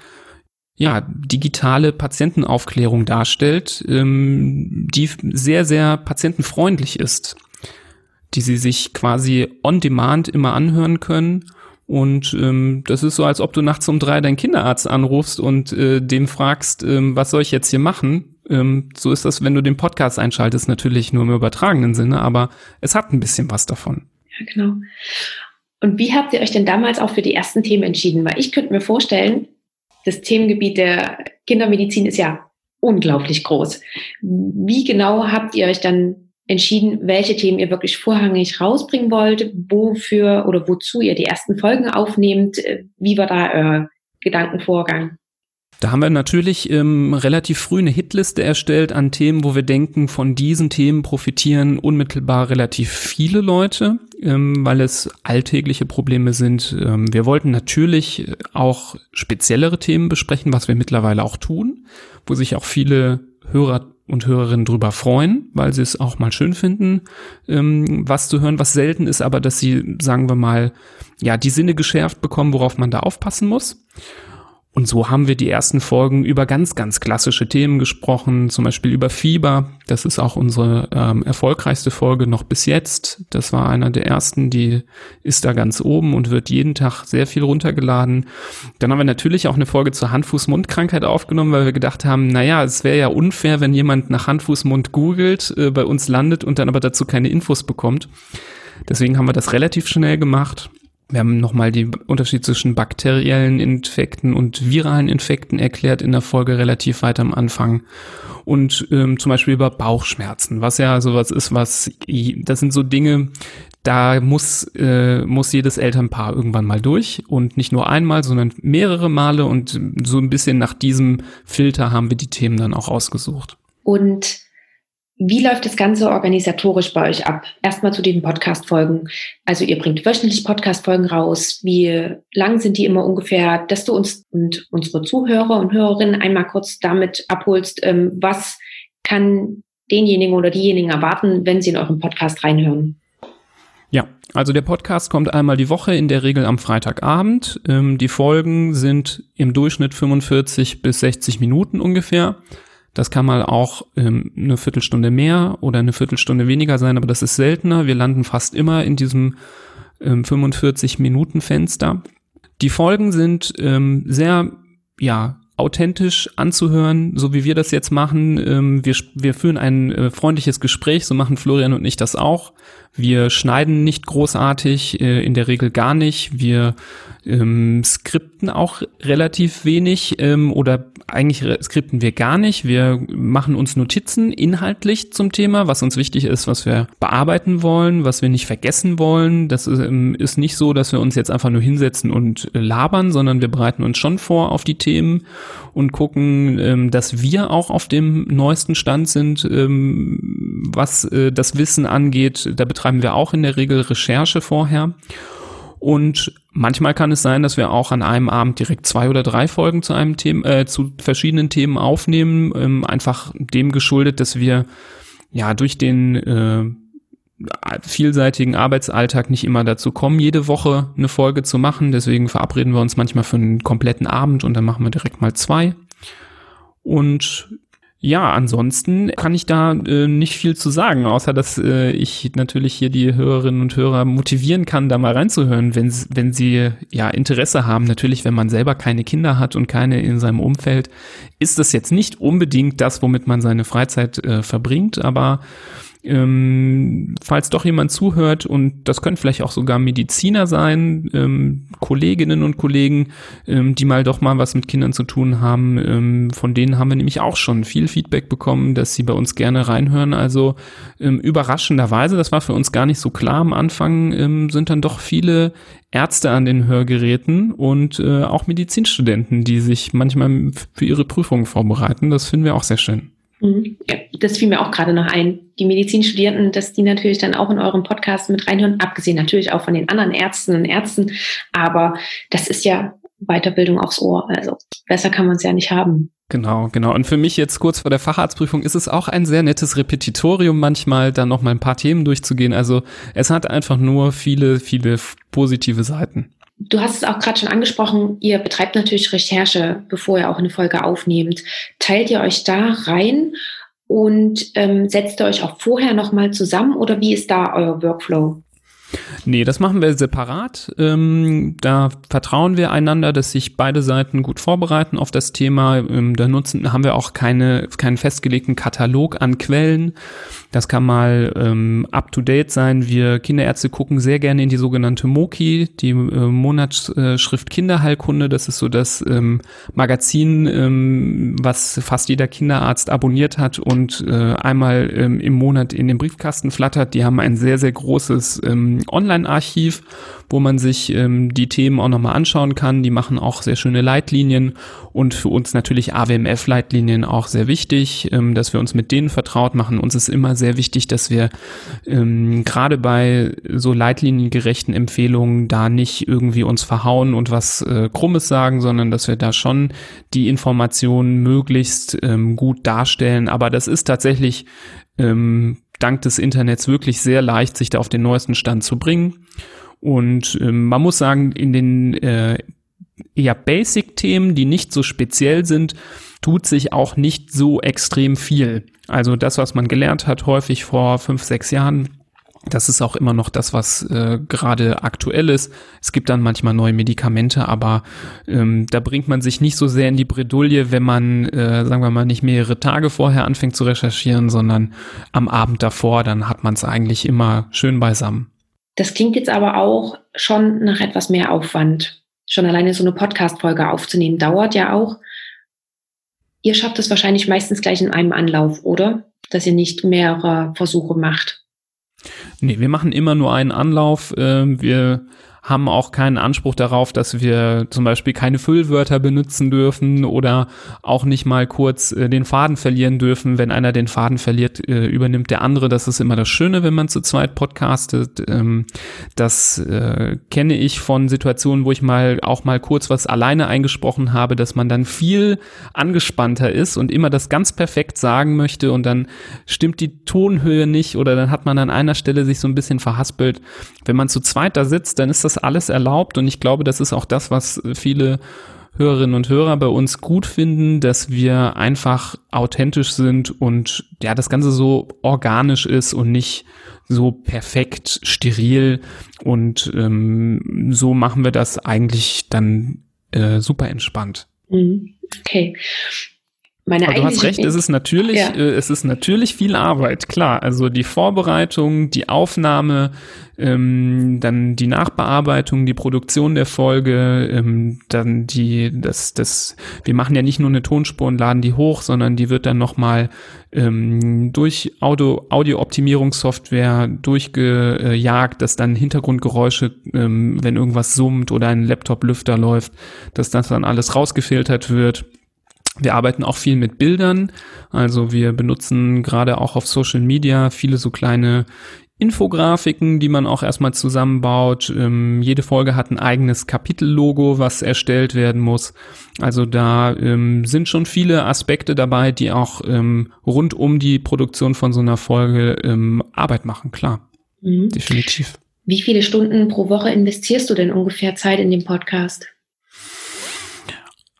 ja, digitale Patientenaufklärung darstellt, ähm, die sehr, sehr patientenfreundlich ist, die sie sich quasi on demand immer anhören können und ähm, das ist so, als ob du nachts um drei deinen Kinderarzt anrufst und äh, dem fragst, ähm, was soll ich jetzt hier machen? Ähm, so ist das, wenn du den Podcast einschaltest, natürlich nur im übertragenen Sinne, aber es hat ein bisschen was davon. Ja, genau. Und wie habt ihr euch denn damals auch für die ersten Themen entschieden? Weil ich könnte mir vorstellen, das Themengebiet der Kindermedizin ist ja unglaublich groß. Wie genau habt ihr euch dann entschieden, welche Themen ihr wirklich vorrangig rausbringen wollt, wofür oder wozu ihr die ersten Folgen aufnehmt. Wie war da euer Gedankenvorgang? Da haben wir natürlich ähm, relativ früh eine Hitliste erstellt an Themen, wo wir denken, von diesen Themen profitieren unmittelbar relativ viele Leute, ähm, weil es alltägliche Probleme sind. Ähm, wir wollten natürlich auch speziellere Themen besprechen, was wir mittlerweile auch tun, wo sich auch viele Hörer und Hörerinnen drüber freuen, weil sie es auch mal schön finden, ähm, was zu hören, was selten ist, aber dass sie, sagen wir mal, ja, die Sinne geschärft bekommen, worauf man da aufpassen muss. Und so haben wir die ersten Folgen über ganz, ganz klassische Themen gesprochen, zum Beispiel über Fieber. Das ist auch unsere ähm, erfolgreichste Folge noch bis jetzt. Das war einer der ersten, die ist da ganz oben und wird jeden Tag sehr viel runtergeladen. Dann haben wir natürlich auch eine Folge zur Hand-Fuß-Mund-Krankheit aufgenommen, weil wir gedacht haben, naja, es wäre ja unfair, wenn jemand nach Hand-Fuß-Mund googelt, äh, bei uns landet und dann aber dazu keine Infos bekommt. Deswegen haben wir das relativ schnell gemacht. Wir haben nochmal den Unterschied zwischen bakteriellen Infekten und viralen Infekten erklärt in der Folge relativ weit am Anfang. Und ähm, zum Beispiel über Bauchschmerzen, was ja sowas ist, was, das sind so Dinge, da muss, äh, muss jedes Elternpaar irgendwann mal durch und nicht nur einmal, sondern mehrere Male und so ein bisschen nach diesem Filter haben wir die Themen dann auch ausgesucht. Und wie läuft das Ganze organisatorisch bei euch ab? Erstmal zu den Podcast-Folgen. Also ihr bringt wöchentlich Podcast-Folgen raus. Wie lang sind die immer ungefähr, dass du uns und unsere Zuhörer und Hörerinnen einmal kurz damit abholst, ähm, was kann denjenigen oder diejenigen erwarten, wenn sie in eurem Podcast reinhören? Ja, also der Podcast kommt einmal die Woche, in der Regel am Freitagabend. Ähm, die Folgen sind im Durchschnitt 45 bis 60 Minuten ungefähr. Das kann mal auch ähm, eine Viertelstunde mehr oder eine Viertelstunde weniger sein, aber das ist seltener. Wir landen fast immer in diesem ähm, 45-Minuten-Fenster. Die Folgen sind ähm, sehr, ja, authentisch anzuhören, so wie wir das jetzt machen. Ähm, wir, wir führen ein äh, freundliches Gespräch, so machen Florian und ich das auch. Wir schneiden nicht großartig, äh, in der Regel gar nicht. Wir ähm, skripten auch relativ wenig ähm, oder eigentlich skripten wir gar nicht. Wir machen uns Notizen inhaltlich zum Thema, was uns wichtig ist, was wir bearbeiten wollen, was wir nicht vergessen wollen. Das ist, ähm, ist nicht so, dass wir uns jetzt einfach nur hinsetzen und äh, labern, sondern wir bereiten uns schon vor auf die Themen und gucken, ähm, dass wir auch auf dem neuesten Stand sind, ähm, was äh, das Wissen angeht. Da betreiben wir auch in der Regel Recherche vorher. Und manchmal kann es sein, dass wir auch an einem Abend direkt zwei oder drei Folgen zu einem Thema, äh, zu verschiedenen Themen aufnehmen, ähm, einfach dem geschuldet, dass wir ja durch den äh, vielseitigen Arbeitsalltag nicht immer dazu kommen, jede Woche eine Folge zu machen. Deswegen verabreden wir uns manchmal für einen kompletten Abend und dann machen wir direkt mal zwei. Und ja, ansonsten kann ich da äh, nicht viel zu sagen, außer dass äh, ich natürlich hier die Hörerinnen und Hörer motivieren kann, da mal reinzuhören, wenn, wenn sie ja Interesse haben. Natürlich, wenn man selber keine Kinder hat und keine in seinem Umfeld, ist das jetzt nicht unbedingt das, womit man seine Freizeit äh, verbringt, aber Ähm, falls doch jemand zuhört und das können vielleicht auch sogar Mediziner sein, ähm, Kolleginnen und Kollegen, ähm, die mal doch mal was mit Kindern zu tun haben, ähm, von denen haben wir nämlich auch schon viel Feedback bekommen, dass sie bei uns gerne reinhören. Also ähm, überraschenderweise, das war für uns gar nicht so klar am Anfang, ähm, sind dann doch viele Ärzte an den Hörgeräten und äh, auch Medizinstudenten, die sich manchmal für ihre Prüfungen vorbereiten. Das finden wir auch sehr schön. Mhm. Ja, das fiel mir auch gerade noch ein. Die Medizinstudierenden, dass die natürlich dann auch in eurem Podcast mit reinhören, abgesehen natürlich auch von den anderen Ärztinnen und Ärzten. Aber das ist ja Weiterbildung aufs Ohr. Also besser kann man es ja nicht haben. Genau, genau. Und für mich jetzt kurz vor der Facharztprüfung ist es auch ein sehr nettes Repetitorium manchmal, dann noch mal ein paar Themen durchzugehen. Also es hat einfach nur viele, viele positive Seiten. Du hast es auch gerade schon angesprochen, ihr betreibt natürlich Recherche, bevor ihr auch eine Folge aufnehmt. Teilt ihr euch da rein und ähm, setzt ihr euch auch vorher nochmal zusammen oder wie ist da euer Workflow? Nee, das machen wir separat. Ähm, da vertrauen wir einander, dass sich beide Seiten gut vorbereiten auf das Thema. Ähm, da nutzen, haben wir auch keine, keinen festgelegten Katalog an Quellen. Das kann mal ähm, up-to-date sein. Wir Kinderärzte gucken sehr gerne in die sogenannte MOKI, die äh, Monatsschrift Kinderheilkunde. Das ist so das ähm, Magazin, ähm, was fast jeder Kinderarzt abonniert hat und äh, einmal ähm, im Monat in den Briefkasten flattert. Die haben ein sehr, sehr großes ähm, Online-Archiv, wo man sich ähm, die Themen auch nochmal anschauen kann. Die machen auch sehr schöne Leitlinien und für uns natürlich AWMF-Leitlinien auch sehr wichtig, ähm, dass wir uns mit denen vertraut machen. Uns ist immer sehr wichtig, dass wir ähm, gerade bei so leitliniengerechten Empfehlungen da nicht irgendwie uns verhauen und was äh, Krummes sagen, sondern dass wir da schon die Informationen möglichst ähm, gut darstellen. Aber das ist tatsächlich ähm, dank des Internets wirklich sehr leicht, sich da auf den neuesten Stand zu bringen. Und ähm, man muss sagen, in den äh, eher Basic-Themen, die nicht so speziell sind, tut sich auch nicht so extrem viel. Also das, was man gelernt hat, häufig vor fünf, sechs Jahren, das ist auch immer noch das, was äh, gerade aktuell ist. Es gibt dann manchmal neue Medikamente, aber ähm, da bringt man sich nicht so sehr in die Bredouille, wenn man, äh, sagen wir mal, nicht mehrere Tage vorher anfängt zu recherchieren, sondern am Abend davor, dann hat man es eigentlich immer schön beisammen. Das klingt jetzt aber auch schon nach etwas mehr Aufwand. Schon alleine so eine Podcast-Folge aufzunehmen dauert ja auch. Ihr schafft es wahrscheinlich meistens gleich in einem Anlauf, oder? Dass ihr nicht mehrere Versuche macht. Nee, wir machen immer nur einen Anlauf. Ähm, wir haben auch keinen Anspruch darauf, dass wir zum Beispiel keine Füllwörter benutzen dürfen oder auch nicht mal kurz äh, den Faden verlieren dürfen. Wenn einer den Faden verliert, äh, übernimmt der andere. Das ist immer das Schöne, wenn man zu zweit podcastet. Ähm, das äh, kenne ich von Situationen, wo ich mal auch mal kurz was alleine eingesprochen habe, dass man dann viel angespannter ist und immer das ganz perfekt sagen möchte und dann stimmt die Tonhöhe nicht oder dann hat man an einer Stelle sich so ein bisschen verhaspelt. Wenn man zu zweit da sitzt, dann ist das das alles erlaubt und ich glaube, das ist auch das, was viele Hörerinnen und Hörer bei uns gut finden, dass wir einfach authentisch sind und ja, das Ganze so organisch ist und nicht so perfekt steril und ähm, so machen wir das eigentlich dann äh, super entspannt. Mhm. Okay. Meine Aber du hast recht, es ist natürlich, ja. äh, es ist natürlich viel Arbeit, klar. Also die Vorbereitung, die Aufnahme, ähm, dann die Nachbearbeitung, die Produktion der Folge, ähm, dann die, das, das, wir machen ja nicht nur eine Tonspur und laden die hoch, sondern die wird dann nochmal ähm, durch Audio, Audio-Optimierungssoftware durchgejagt, dass dann Hintergrundgeräusche, ähm, wenn irgendwas summt oder ein Laptop-Lüfter läuft, dass das dann alles rausgefiltert wird wir arbeiten auch viel mit Bildern. Also wir benutzen gerade auch auf Social Media viele so kleine Infografiken, die man auch erstmal zusammenbaut. Ähm, jede Folge hat ein eigenes Kapitellogo, was erstellt werden muss. Also da ähm, sind schon viele Aspekte dabei, die auch ähm, rund um die Produktion von so einer Folge ähm, Arbeit machen, klar. Mhm. Definitiv. Wie viele Stunden pro Woche investierst du denn ungefähr Zeit in den Podcast?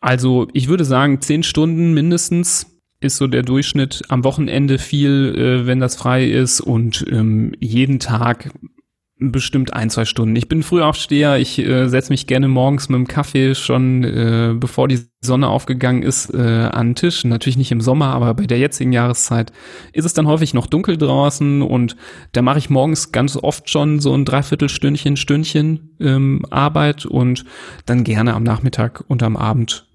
Also ich würde sagen, zehn Stunden mindestens ist so der Durchschnitt. Am Wochenende viel, äh, wenn das frei ist und ähm, jeden Tag bestimmt ein, zwei Stunden. Ich bin Frühaufsteher, ich äh, setze mich gerne morgens mit dem Kaffee schon, äh, bevor die Sonne aufgegangen ist, äh, an den Tisch. Natürlich nicht im Sommer, aber bei der jetzigen Jahreszeit ist es dann häufig noch dunkel draußen und da mache ich morgens ganz oft schon so ein Dreiviertelstündchen, Stündchen ähm, Arbeit und dann gerne am Nachmittag und am Abend.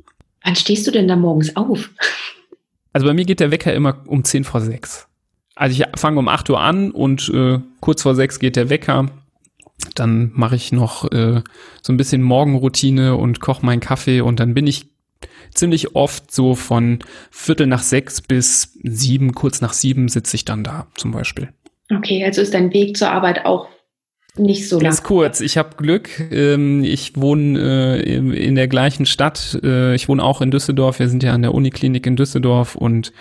Wann stehst du denn da morgens auf? Also bei mir geht der Wecker immer um 10 vor 6. Also ich fange um 8 Uhr an und äh, kurz vor 6 geht der Wecker. Dann mache ich noch äh, so ein bisschen Morgenroutine und koche meinen Kaffee und dann bin ich ziemlich oft so von Viertel nach sechs bis sieben, kurz nach sieben sitze ich dann da zum Beispiel. Okay, also ist dein Weg zur Arbeit auch nicht so lang. Ganz kurz, ich habe Glück. Ähm, ich wohne äh, in der gleichen Stadt. Äh, ich wohne auch in Düsseldorf. Wir sind ja an der Uniklinik in Düsseldorf und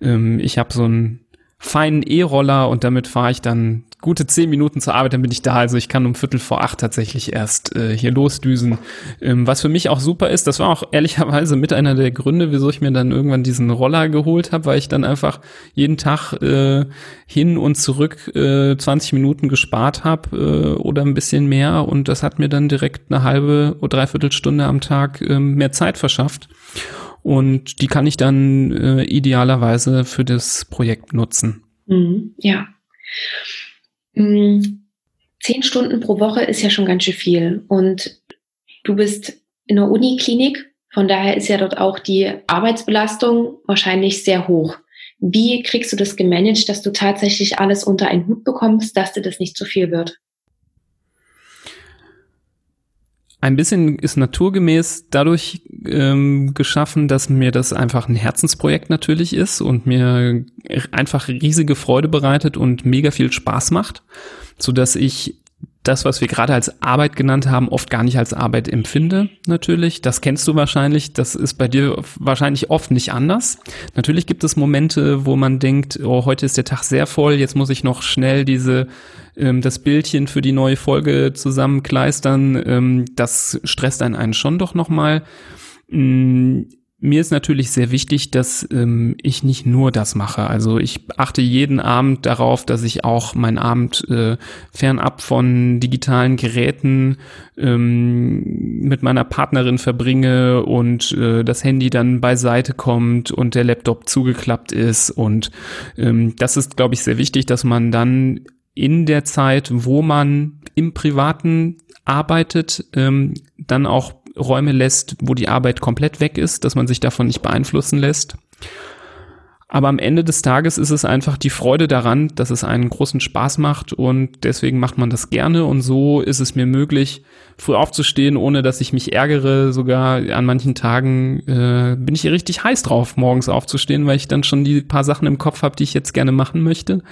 ähm, ich habe so einen feinen E-Roller und damit fahre ich dann gute zehn Minuten zur Arbeit, dann bin ich da. Also ich kann um Viertel vor acht tatsächlich erst äh, hier losdüsen. Ähm, was für mich auch super ist, das war auch ehrlicherweise mit einer der Gründe, wieso ich mir dann irgendwann diesen Roller geholt habe, weil ich dann einfach jeden Tag äh, hin und zurück äh, 20 Minuten gespart habe äh, oder ein bisschen mehr und das hat mir dann direkt eine halbe oder dreiviertel Stunde am Tag äh, mehr Zeit verschafft. Und die kann ich dann äh, idealerweise für das Projekt nutzen. Mhm, ja. Zehn Stunden pro Woche ist ja schon ganz schön viel. Und du bist in der Uniklinik, von daher ist ja dort auch die Arbeitsbelastung wahrscheinlich sehr hoch. Wie kriegst du das gemanagt, dass du tatsächlich alles unter einen Hut bekommst, dass dir das nicht zu viel wird? Ein bisschen ist naturgemäß dadurch ähm, geschaffen, dass mir das einfach ein Herzensprojekt natürlich ist und mir einfach riesige Freude bereitet und mega viel Spaß macht, so dass ich das, was wir gerade als Arbeit genannt haben, oft gar nicht als Arbeit empfinde, natürlich. Das kennst du wahrscheinlich. Das ist bei dir wahrscheinlich oft nicht anders. Natürlich gibt es Momente, wo man denkt, oh, heute ist der Tag sehr voll, jetzt muss ich noch schnell diese, ähm, das Bildchen für die neue Folge zusammenkleistern. Ähm, das stresst einen, einen schon doch nochmal. Mm, mir ist natürlich sehr wichtig, dass ähm, ich nicht nur das mache. Also ich achte jeden Abend darauf, dass ich auch meinen Abend äh, fernab von digitalen Geräten ähm, mit meiner Partnerin verbringe und äh, das Handy dann beiseite kommt und der Laptop zugeklappt ist. Und ähm, das ist, glaube ich, sehr wichtig, dass man dann in der Zeit, wo man im Privaten arbeitet, ähm, dann auch Räume lässt, wo die Arbeit komplett weg ist, dass man sich davon nicht beeinflussen lässt. Aber am Ende des Tages ist es einfach die Freude daran, dass es einen großen Spaß macht und deswegen macht man das gerne und so ist es mir möglich, früh aufzustehen, ohne dass ich mich ärgere. Sogar an manchen Tagen äh, bin ich hier richtig heiß drauf, morgens aufzustehen, weil ich dann schon die paar Sachen im Kopf habe, die ich jetzt gerne machen möchte.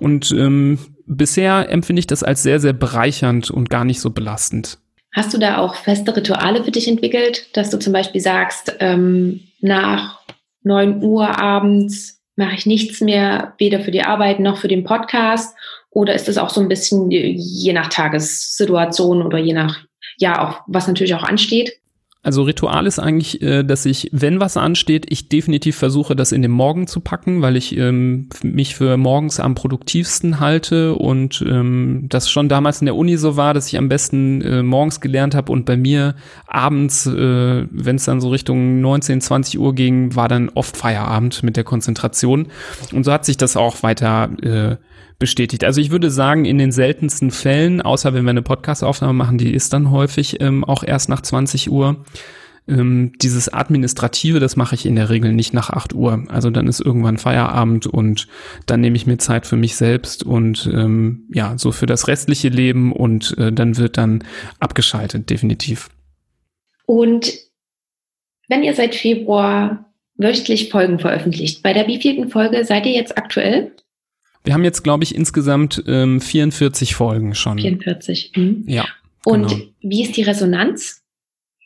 Und ähm, bisher empfinde ich das als sehr, sehr bereichernd und gar nicht so belastend. Hast du da auch feste Rituale für dich entwickelt, dass du zum Beispiel sagst, ähm, nach 9 Uhr abends mache ich nichts mehr, weder für die Arbeit noch für den Podcast? Oder ist das auch so ein bisschen je nach Tagessituation oder je nach, ja, auch was natürlich auch ansteht? Also Ritual ist eigentlich, äh, dass ich, wenn was ansteht, ich definitiv versuche, das in den Morgen zu packen, weil ich ähm, mich für morgens am produktivsten halte und ähm, das schon damals in der Uni so war, dass ich am besten äh, morgens gelernt habe und bei mir abends, äh, wenn es dann so Richtung 19, 20 Uhr ging, war dann oft Feierabend mit der Konzentration. Und so hat sich das auch weiter äh, bestätigt. Also ich würde sagen, in den seltensten Fällen, außer wenn wir eine Podcast-Aufnahme machen, die ist dann häufig ähm, auch erst nach 20 Uhr. Ähm, dieses Administrative, das mache ich in der Regel nicht nach 8 Uhr. Also dann ist irgendwann Feierabend und dann nehme ich mir Zeit für mich selbst und ähm, ja, so für das restliche Leben und äh, dann wird dann abgeschaltet, definitiv. Und wenn ihr seit Februar wöchentlich Folgen veröffentlicht, bei der wievielten Folge seid ihr jetzt aktuell? Wir haben jetzt, glaube ich, insgesamt ähm, 44 Folgen schon. 44. Mhm. Ja. Und genau. wie ist die Resonanz?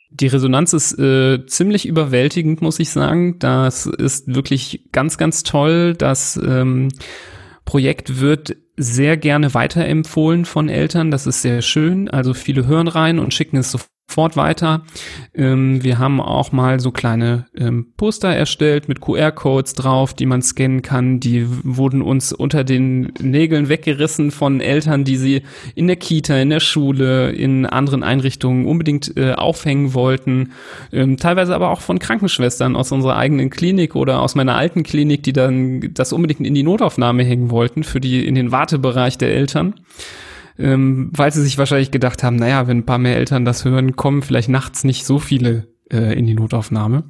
Die Resonanz ist äh, ziemlich überwältigend, muss ich sagen. Das ist wirklich ganz, ganz toll. Das ähm, Projekt wird sehr gerne weiterempfohlen von Eltern. Das ist sehr schön. Also viele hören rein und schicken es fort weiter. Ähm, wir haben auch mal so kleine ähm, Poster erstellt mit QR-Codes drauf, die man scannen kann. Die wurden uns unter den Nägeln weggerissen von Eltern, die sie in der Kita, in der Schule, in anderen Einrichtungen unbedingt äh, aufhängen wollten. Ähm, teilweise aber auch von Krankenschwestern aus unserer eigenen Klinik oder aus meiner alten Klinik, die dann das unbedingt in die Notaufnahme hängen wollten für die in den Wartebereich der Eltern ähm, weil sie sich wahrscheinlich gedacht haben, naja, wenn ein paar mehr Eltern das hören, kommen vielleicht nachts nicht so viele äh, in die Notaufnahme.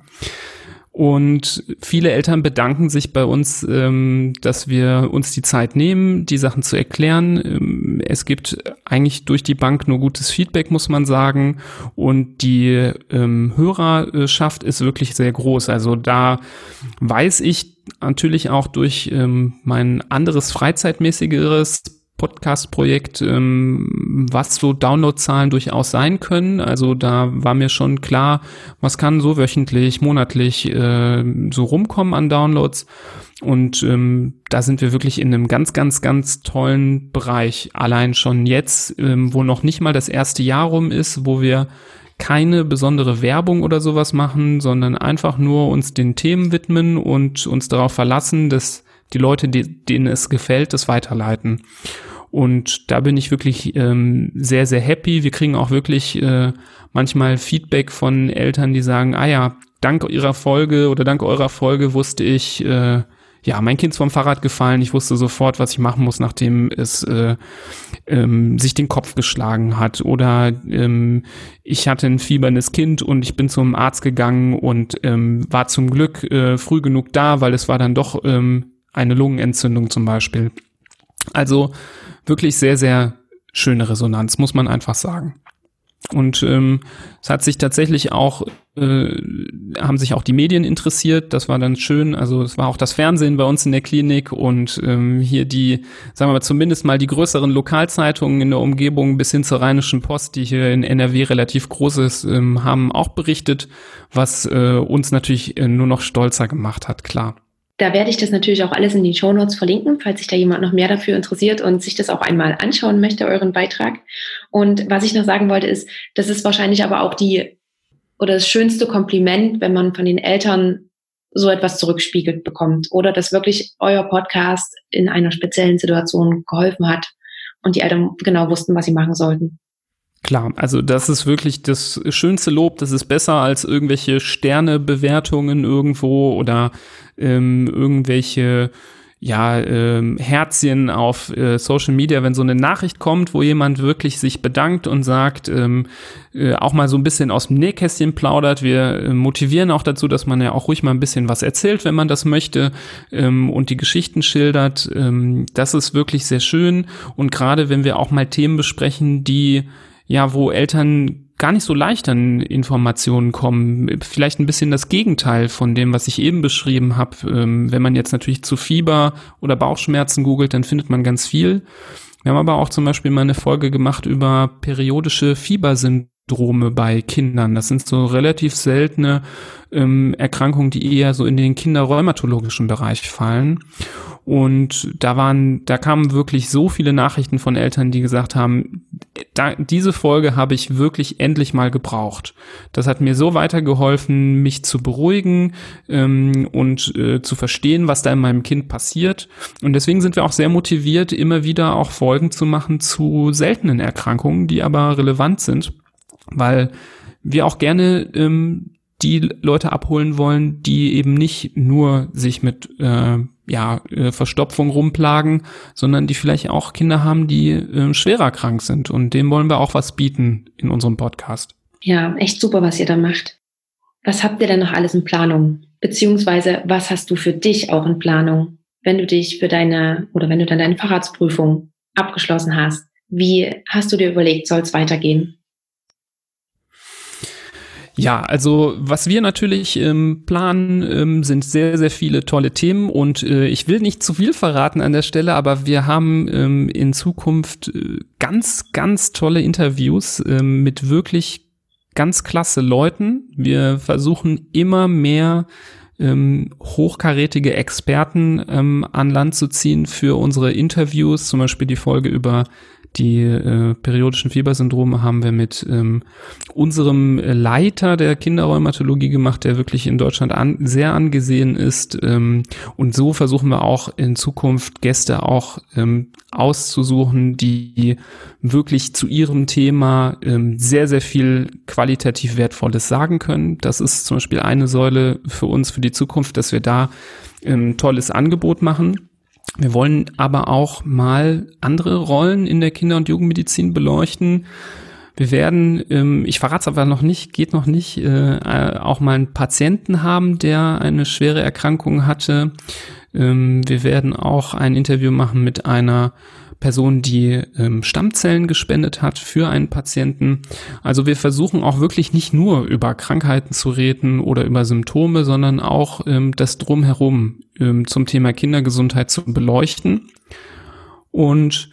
Und viele Eltern bedanken sich bei uns, ähm, dass wir uns die Zeit nehmen, die Sachen zu erklären. Ähm, es gibt eigentlich durch die Bank nur gutes Feedback, muss man sagen. Und die ähm, Hörerschaft ist wirklich sehr groß. Also da weiß ich natürlich auch durch ähm, mein anderes freizeitmäßigeres Podcast-Projekt, ähm, was so Downloadzahlen durchaus sein können. Also da war mir schon klar, was kann so wöchentlich, monatlich äh, so rumkommen an Downloads. Und ähm, da sind wir wirklich in einem ganz, ganz, ganz tollen Bereich. Allein schon jetzt, ähm, wo noch nicht mal das erste Jahr rum ist, wo wir keine besondere Werbung oder sowas machen, sondern einfach nur uns den Themen widmen und uns darauf verlassen, dass die Leute, die, denen es gefällt, das weiterleiten. Und da bin ich wirklich ähm, sehr, sehr happy. Wir kriegen auch wirklich äh, manchmal Feedback von Eltern, die sagen, ah ja, dank ihrer Folge oder dank eurer Folge wusste ich, äh, ja, mein Kind ist vom Fahrrad gefallen. Ich wusste sofort, was ich machen muss, nachdem es äh, ähm, sich den Kopf geschlagen hat. Oder ähm, ich hatte ein fieberndes Kind und ich bin zum Arzt gegangen und ähm, war zum Glück äh, früh genug da, weil es war dann doch ähm, eine Lungenentzündung zum Beispiel. Also wirklich sehr, sehr schöne Resonanz, muss man einfach sagen. Und ähm, es hat sich tatsächlich auch, äh, haben sich auch die Medien interessiert, das war dann schön. Also es war auch das Fernsehen bei uns in der Klinik und ähm, hier die, sagen wir mal, zumindest mal die größeren Lokalzeitungen in der Umgebung bis hin zur Rheinischen Post, die hier in NRW relativ groß ist, ähm, haben auch berichtet, was äh, uns natürlich äh, nur noch stolzer gemacht hat, klar. Da werde ich das natürlich auch alles in die Show Notes verlinken, falls sich da jemand noch mehr dafür interessiert und sich das auch einmal anschauen möchte, euren Beitrag. Und was ich noch sagen wollte, ist, das ist wahrscheinlich aber auch die oder das schönste Kompliment, wenn man von den Eltern so etwas zurückspiegelt bekommt oder dass wirklich euer Podcast in einer speziellen Situation geholfen hat und die Eltern genau wussten, was sie machen sollten. Klar, also das ist wirklich das schönste Lob. Das ist besser als irgendwelche Sternebewertungen irgendwo oder ähm, irgendwelche ja, ähm, Herzchen auf äh, Social Media, wenn so eine Nachricht kommt, wo jemand wirklich sich bedankt und sagt, ähm, äh, auch mal so ein bisschen aus dem Nähkästchen plaudert. Wir äh, motivieren auch dazu, dass man ja auch ruhig mal ein bisschen was erzählt, wenn man das möchte ähm, und die Geschichten schildert. Ähm, das ist wirklich sehr schön. Und gerade wenn wir auch mal Themen besprechen, die ja, wo Eltern gar nicht so leicht an Informationen kommen. Vielleicht ein bisschen das Gegenteil von dem, was ich eben beschrieben habe. Ähm, wenn man jetzt natürlich zu Fieber oder Bauchschmerzen googelt, dann findet man ganz viel. Wir haben aber auch zum Beispiel mal eine Folge gemacht über periodische Fiebersyndrome bei Kindern. Das sind so relativ seltene ähm, Erkrankungen, die eher so in den kinderrheumatologischen Bereich fallen. Und da waren, da kamen wirklich so viele Nachrichten von Eltern, die gesagt haben, da, diese Folge habe ich wirklich endlich mal gebraucht. Das hat mir so weitergeholfen, mich zu beruhigen ähm, und äh, zu verstehen, was da in meinem Kind passiert. Und deswegen sind wir auch sehr motiviert, immer wieder auch Folgen zu machen zu seltenen Erkrankungen, die aber relevant sind, weil wir auch gerne ähm, die Leute abholen wollen, die eben nicht nur sich mit äh, ja, äh, Verstopfung rumplagen, sondern die vielleicht auch Kinder haben, die äh, schwerer krank sind. Und dem wollen wir auch was bieten in unserem Podcast. Ja, echt super, was ihr da macht. Was habt ihr denn noch alles in Planung? Beziehungsweise, was hast du für dich auch in Planung, wenn du dich für deine oder wenn du dann deine Fahrradsprüfung abgeschlossen hast? Wie hast du dir überlegt, soll es weitergehen? Ja, also was wir natürlich ähm, planen, ähm, sind sehr, sehr viele tolle Themen und äh, ich will nicht zu viel verraten an der Stelle, aber wir haben ähm, in Zukunft äh, ganz, ganz tolle Interviews ähm, mit wirklich ganz klasse Leuten. Wir versuchen immer mehr ähm, hochkarätige Experten ähm, an Land zu ziehen für unsere Interviews, zum Beispiel die Folge über die äh, periodischen Fiebersyndrome haben wir mit ähm, unserem Leiter der Kinderrheumatologie gemacht, der wirklich in Deutschland an, sehr angesehen ist. Ähm, und so versuchen wir auch in Zukunft Gäste auch ähm, auszusuchen, die wirklich zu ihrem Thema ähm, sehr, sehr viel qualitativ Wertvolles sagen können. Das ist zum Beispiel eine Säule für uns für die Zukunft, dass wir da ein ähm, tolles Angebot machen. Wir wollen aber auch mal andere Rollen in der Kinder- und Jugendmedizin beleuchten. Wir werden, ähm, ich verrate es aber noch nicht, geht noch nicht, äh, auch mal einen Patienten haben, der eine schwere Erkrankung hatte. Ähm, wir werden auch ein Interview machen mit einer Person, die ähm, Stammzellen gespendet hat für einen Patienten. Also wir versuchen auch wirklich nicht nur über Krankheiten zu reden oder über Symptome, sondern auch ähm, das drumherum ähm, zum Thema Kindergesundheit zu beleuchten. Und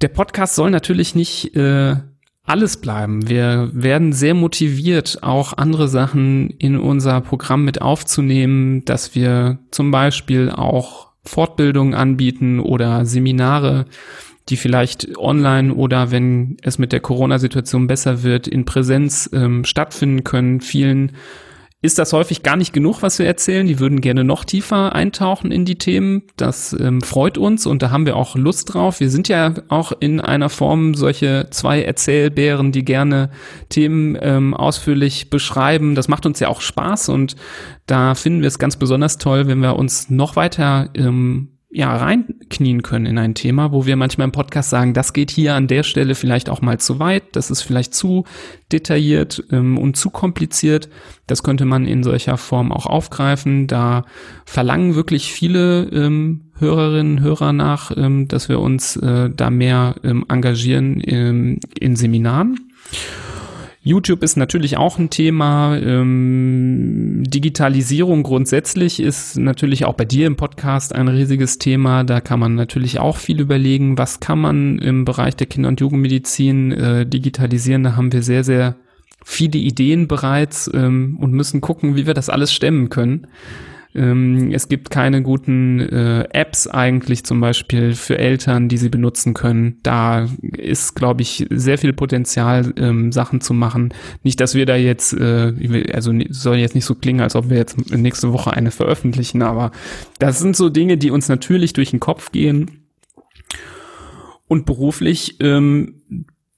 der Podcast soll natürlich nicht äh, alles bleiben. Wir werden sehr motiviert, auch andere Sachen in unser Programm mit aufzunehmen, dass wir zum Beispiel auch Fortbildungen anbieten oder Seminare, die vielleicht online oder wenn es mit der Corona-Situation besser wird, in Präsenz ähm, stattfinden können. Vielen ist das häufig gar nicht genug, was wir erzählen. Die würden gerne noch tiefer eintauchen in die Themen. Das ähm, freut uns und da haben wir auch Lust drauf. Wir sind ja auch in einer Form solche zwei Erzählbären, die gerne Themen ähm, ausführlich beschreiben. Das macht uns ja auch Spaß und da finden wir es ganz besonders toll, wenn wir uns noch weiter ähm, ja, reinknien können in ein Thema, wo wir manchmal im Podcast sagen, das geht hier an der Stelle vielleicht auch mal zu weit, das ist vielleicht zu detailliert ähm, und zu kompliziert. Das könnte man in solcher Form auch aufgreifen. Da verlangen wirklich viele ähm, Hörerinnen und Hörer nach, ähm, dass wir uns äh, da mehr ähm, engagieren ähm, in Seminaren. YouTube ist natürlich auch ein Thema. Ähm, Digitalisierung grundsätzlich ist natürlich auch bei dir im Podcast ein riesiges Thema. Da kann man natürlich auch viel überlegen, was kann man im Bereich der Kinder- und Jugendmedizin äh, digitalisieren. Da haben wir sehr, sehr viele Ideen bereits ähm, und müssen gucken, wie wir das alles stemmen können. Ähm, es gibt keine guten äh, Apps eigentlich zum Beispiel für Eltern, die sie benutzen können. Da ist, glaube ich, sehr viel Potenzial, ähm, Sachen zu machen. Nicht, dass wir da jetzt, äh, also soll jetzt nicht so klingen, als ob wir jetzt nächste Woche eine veröffentlichen, aber das sind so Dinge, die uns natürlich durch den Kopf gehen. Und beruflich ähm,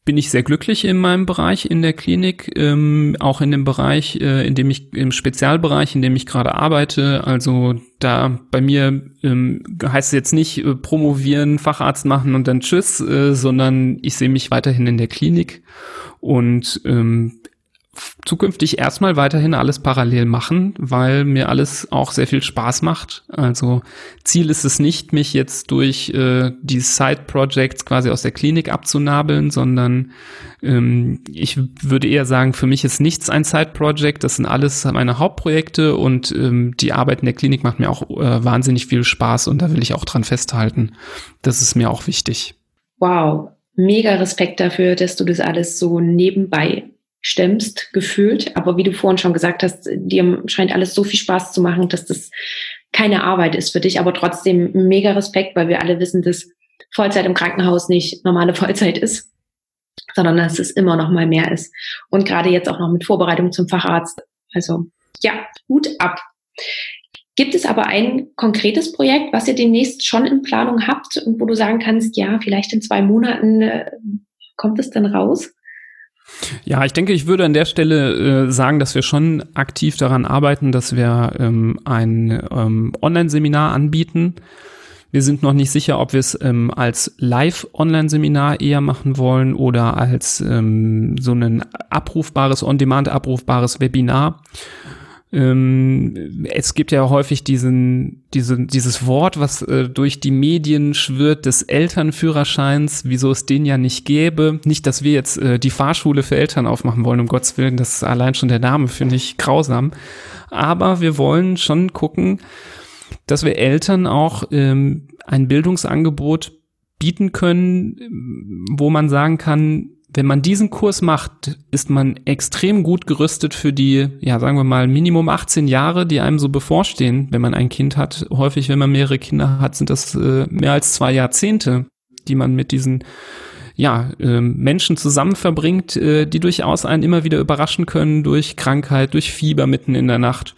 bin ich sehr glücklich in meinem Bereich in der Klinik, ähm, auch in dem Bereich, äh, in dem ich im Spezialbereich, in dem ich gerade arbeite. Also da bei mir ähm, heißt es jetzt nicht äh, promovieren, Facharzt machen und dann tschüss, äh, sondern ich sehe mich weiterhin in der Klinik und ähm, zukünftig erstmal weiterhin alles parallel machen, weil mir alles auch sehr viel Spaß macht. Also Ziel ist es nicht, mich jetzt durch äh, die Side-Projects quasi aus der Klinik abzunabeln, sondern ähm, ich würde eher sagen, für mich ist nichts ein Side-Project. Das sind alles meine Hauptprojekte und ähm, die Arbeit in der Klinik macht mir auch äh, wahnsinnig viel Spaß und da will ich auch dran festhalten. Das ist mir auch wichtig. Wow, mega Respekt dafür, dass du das alles so nebenbei stemmst, gefühlt. Aber wie du vorhin schon gesagt hast, dir scheint alles so viel Spaß zu machen, dass das keine Arbeit ist für dich, aber trotzdem mega Respekt, weil wir alle wissen, dass Vollzeit im Krankenhaus nicht normale Vollzeit ist, sondern dass es immer noch mal mehr ist. Und gerade jetzt auch noch mit Vorbereitung zum Facharzt. Also ja, Hut ab. Gibt es aber ein konkretes Projekt, was ihr demnächst schon in Planung habt und wo du sagen kannst, ja, vielleicht in zwei Monaten äh, kommt es dann raus? Ja, ich denke, ich würde an der Stelle äh, sagen, dass wir schon aktiv daran arbeiten, dass wir ähm, ein ähm, Online-Seminar anbieten. Wir sind noch nicht sicher, ob wir es ähm, als Live-Online-Seminar eher machen wollen oder als ähm, so ein abrufbares, on-demand abrufbares Webinar. Ähm, es gibt ja häufig diesen, diese, dieses Wort, was äh, durch die Medien schwirrt, des Elternführerscheins, wieso es den ja nicht gäbe. Nicht, dass wir jetzt äh, die Fahrschule für Eltern aufmachen wollen, um Gottes Willen, das ist allein schon der Name, finde ich grausam. Aber wir wollen schon gucken, dass wir Eltern auch ähm, ein Bildungsangebot bieten können, wo man sagen kann, wenn man diesen Kurs macht, ist man extrem gut gerüstet für die, ja, sagen wir mal, Minimum 18 Jahre, die einem so bevorstehen, wenn man ein Kind hat. Häufig, wenn man mehrere Kinder hat, sind das äh, mehr als zwei Jahrzehnte, die man mit diesen ja, äh, Menschen zusammen verbringt, äh, die durchaus einen immer wieder überraschen können durch Krankheit, durch Fieber mitten in der Nacht.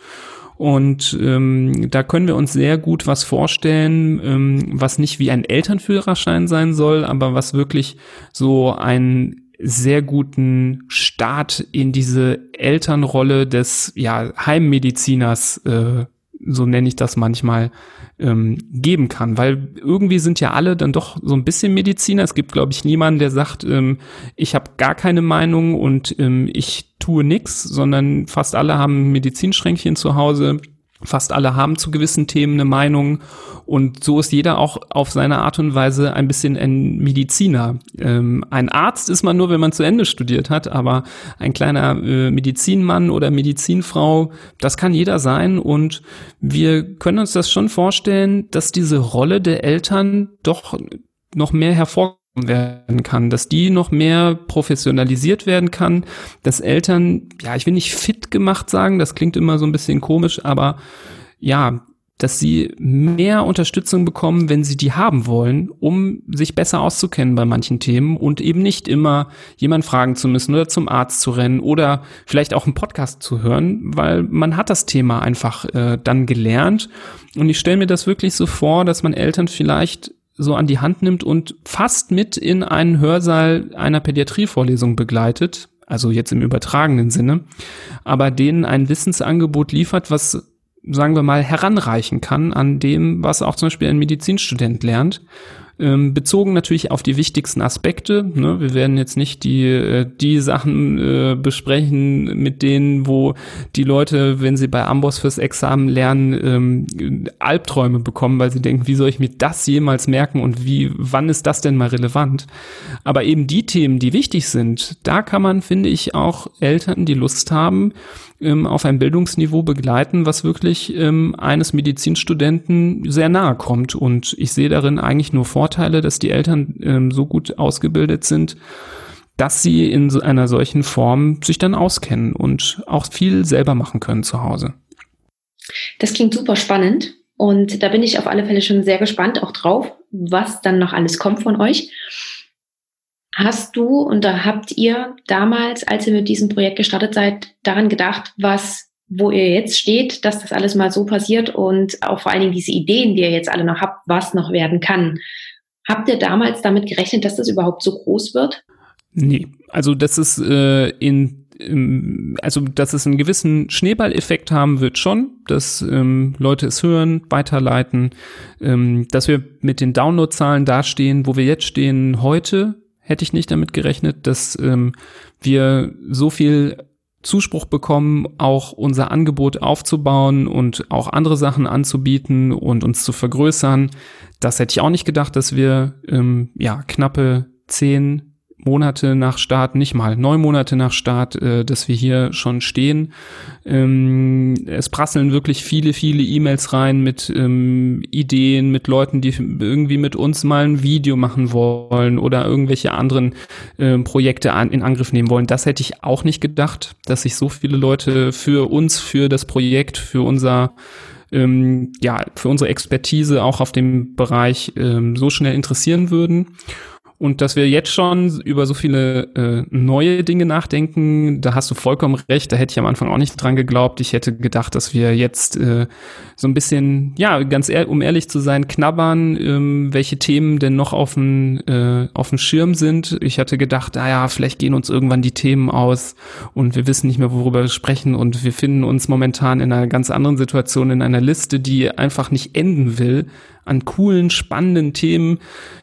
Und ähm, da können wir uns sehr gut was vorstellen, ähm, was nicht wie ein Elternführerschein sein soll, aber was wirklich so einen sehr guten Start in diese Elternrolle des ja, Heimmediziners, äh, so nenne ich das manchmal, ähm, geben kann. Weil irgendwie sind ja alle dann doch so ein bisschen Mediziner. Es gibt, glaube ich, niemanden, der sagt, ähm, ich habe gar keine Meinung und ähm, ich tue nix, sondern fast alle haben Medizinschränkchen zu Hause Fast alle haben zu gewissen Themen eine Meinung und so ist jeder auch auf seine Art und Weise ein bisschen ein Mediziner. Ähm, ein Arzt ist man nur, wenn man zu Ende studiert hat, aber ein kleiner äh, Medizinmann oder Medizinfrau, das kann jeder sein und wir können uns das schon vorstellen, dass diese Rolle der Eltern doch noch mehr hervorkommt werden kann, dass die noch mehr professionalisiert werden kann, dass Eltern, ja, ich will nicht fit gemacht sagen, das klingt immer so ein bisschen komisch, aber ja, dass sie mehr Unterstützung bekommen, wenn sie die haben wollen, um sich besser auszukennen bei manchen Themen und eben nicht immer jemand fragen zu müssen oder zum Arzt zu rennen oder vielleicht auch einen Podcast zu hören, weil man hat das Thema einfach äh, dann gelernt. Und ich stelle mir das wirklich so vor, dass man Eltern vielleicht so an die Hand nimmt und fast mit in einen Hörsaal einer Pädiatrievorlesung begleitet, also jetzt im übertragenen Sinne, aber denen ein Wissensangebot liefert, was sagen wir mal, heranreichen kann an dem, was auch zum Beispiel ein Medizinstudent lernt ähm, bezogen natürlich auf die wichtigsten Aspekte. Ne? Wir werden jetzt nicht die, äh, die Sachen äh, besprechen, mit denen, wo die Leute, wenn sie bei Amboss fürs Examen lernen, ähm, Albträume bekommen, weil sie denken, wie soll ich mir das jemals merken und wie, wann ist das denn mal relevant? Aber eben die Themen, die wichtig sind, da kann man, finde ich, auch Eltern, die Lust haben, ähm, auf ein Bildungsniveau begleiten, was wirklich ähm, eines Medizinstudenten sehr nahe kommt. Und ich sehe darin eigentlich nur Vorteile, dass die Eltern ähm, so gut ausgebildet sind, dass sie in so einer solchen Form sich dann auskennen und auch viel selber machen können zu Hause. Das klingt super spannend und da bin ich auf alle Fälle schon sehr gespannt auch drauf, was dann noch alles kommt von euch. Hast du und da habt ihr damals, als ihr mit diesem Projekt gestartet seid, daran gedacht, was, wo ihr jetzt steht, dass das alles mal so passiert und auch vor allen Dingen diese Ideen, die ihr jetzt alle noch habt, was noch werden kann? Habt ihr damals damit gerechnet, dass das überhaupt so groß wird? Nee, also das ist äh, in also dass es einen gewissen Schneeballeffekt haben wird schon, dass ähm, Leute es hören, weiterleiten, ähm, dass wir mit den Downloadzahlen dastehen, wo wir jetzt stehen heute, hätte ich nicht damit gerechnet, dass ähm, wir so viel Zuspruch bekommen, auch unser Angebot aufzubauen und auch andere Sachen anzubieten und uns zu vergrößern. Das hätte ich auch nicht gedacht, dass wir ähm, ja knappe zehn Monate nach Start, nicht mal neun Monate nach Start, äh, dass wir hier schon stehen. Ähm, es prasseln wirklich viele, viele E-Mails rein mit ähm, Ideen, mit Leuten, die irgendwie mit uns mal ein Video machen wollen oder irgendwelche anderen äh, Projekte an, in Angriff nehmen wollen. Das hätte ich auch nicht gedacht, dass sich so viele Leute für uns, für das Projekt, für unser ähm, ja, für unsere Expertise auch auf dem Bereich ähm, so schnell interessieren würden. Und dass wir jetzt schon über so viele äh, neue Dinge nachdenken, da hast du vollkommen recht. Da hätte ich am Anfang auch nicht dran geglaubt. Ich hätte gedacht, dass wir jetzt äh, so ein bisschen, ja, ganz ehr um ehrlich zu sein, knabbern, ähm, welche Themen denn noch auf dem äh, auf dem Schirm sind. Ich hatte gedacht, naja, vielleicht gehen uns irgendwann die Themen aus und wir wissen nicht mehr, worüber wir sprechen. Und wir finden uns momentan in einer ganz anderen Situation, in einer Liste, die einfach nicht enden will an coolen, spannenden Themen,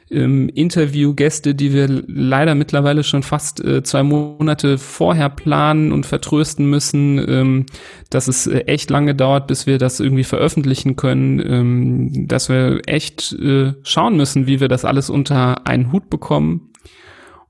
ähm, Interviewgäste, die wir leider mittlerweile schon fast äh, zwei Monate vorher planen und vertrösten müssen, ähm, dass es äh, echt lange dauert, bis wir das irgendwie veröffentlichen können, ähm, dass wir echt äh, schauen müssen, wie wir das alles unter einen Hut bekommen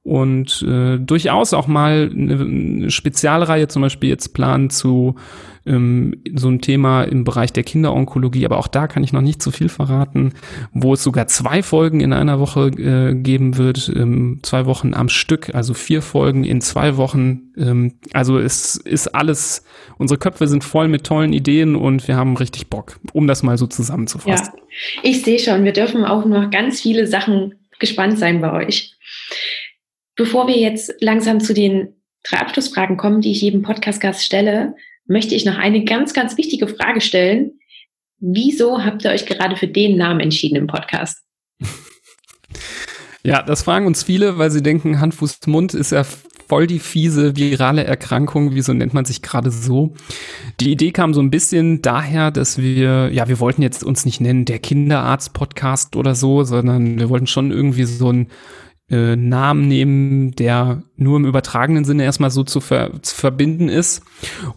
und äh, durchaus auch mal eine, Spezialreihe zum Beispiel jetzt planen zu ähm, so ein Thema im Bereich der Kinderonkologie, aber auch da kann ich noch nicht zu viel verraten, wo es sogar zwei Folgen in einer Woche äh, geben wird, ähm, zwei Wochen am Stück, also vier Folgen in zwei Wochen. Ähm, also es ist alles, unsere Köpfe sind voll mit tollen Ideen und wir haben richtig Bock, um das mal so zusammenzufassen. Ja, ich sehe schon, wir dürfen auch noch ganz viele Sachen gespannt sein bei euch. Bevor wir jetzt langsam zu den drei Abschlussfragen kommen, die ich jedem Podcast-Gast stelle, möchte ich noch eine ganz, ganz wichtige Frage stellen. Wieso habt ihr euch gerade für den Namen entschieden im Podcast? Ja, das fragen uns viele, weil sie denken, Hand, Fuß, Mund ist ja voll die fiese virale Erkrankung, wieso nennt man sich gerade so? Die Idee kam so ein bisschen daher, dass wir, ja, wir wollten jetzt uns nicht nennen der Kinderarzt-Podcast oder so, sondern wir wollten schon irgendwie so ein äh, Namen nehmen, der nur im übertragenen Sinne erstmal so zu, ver zu, verbinden ist.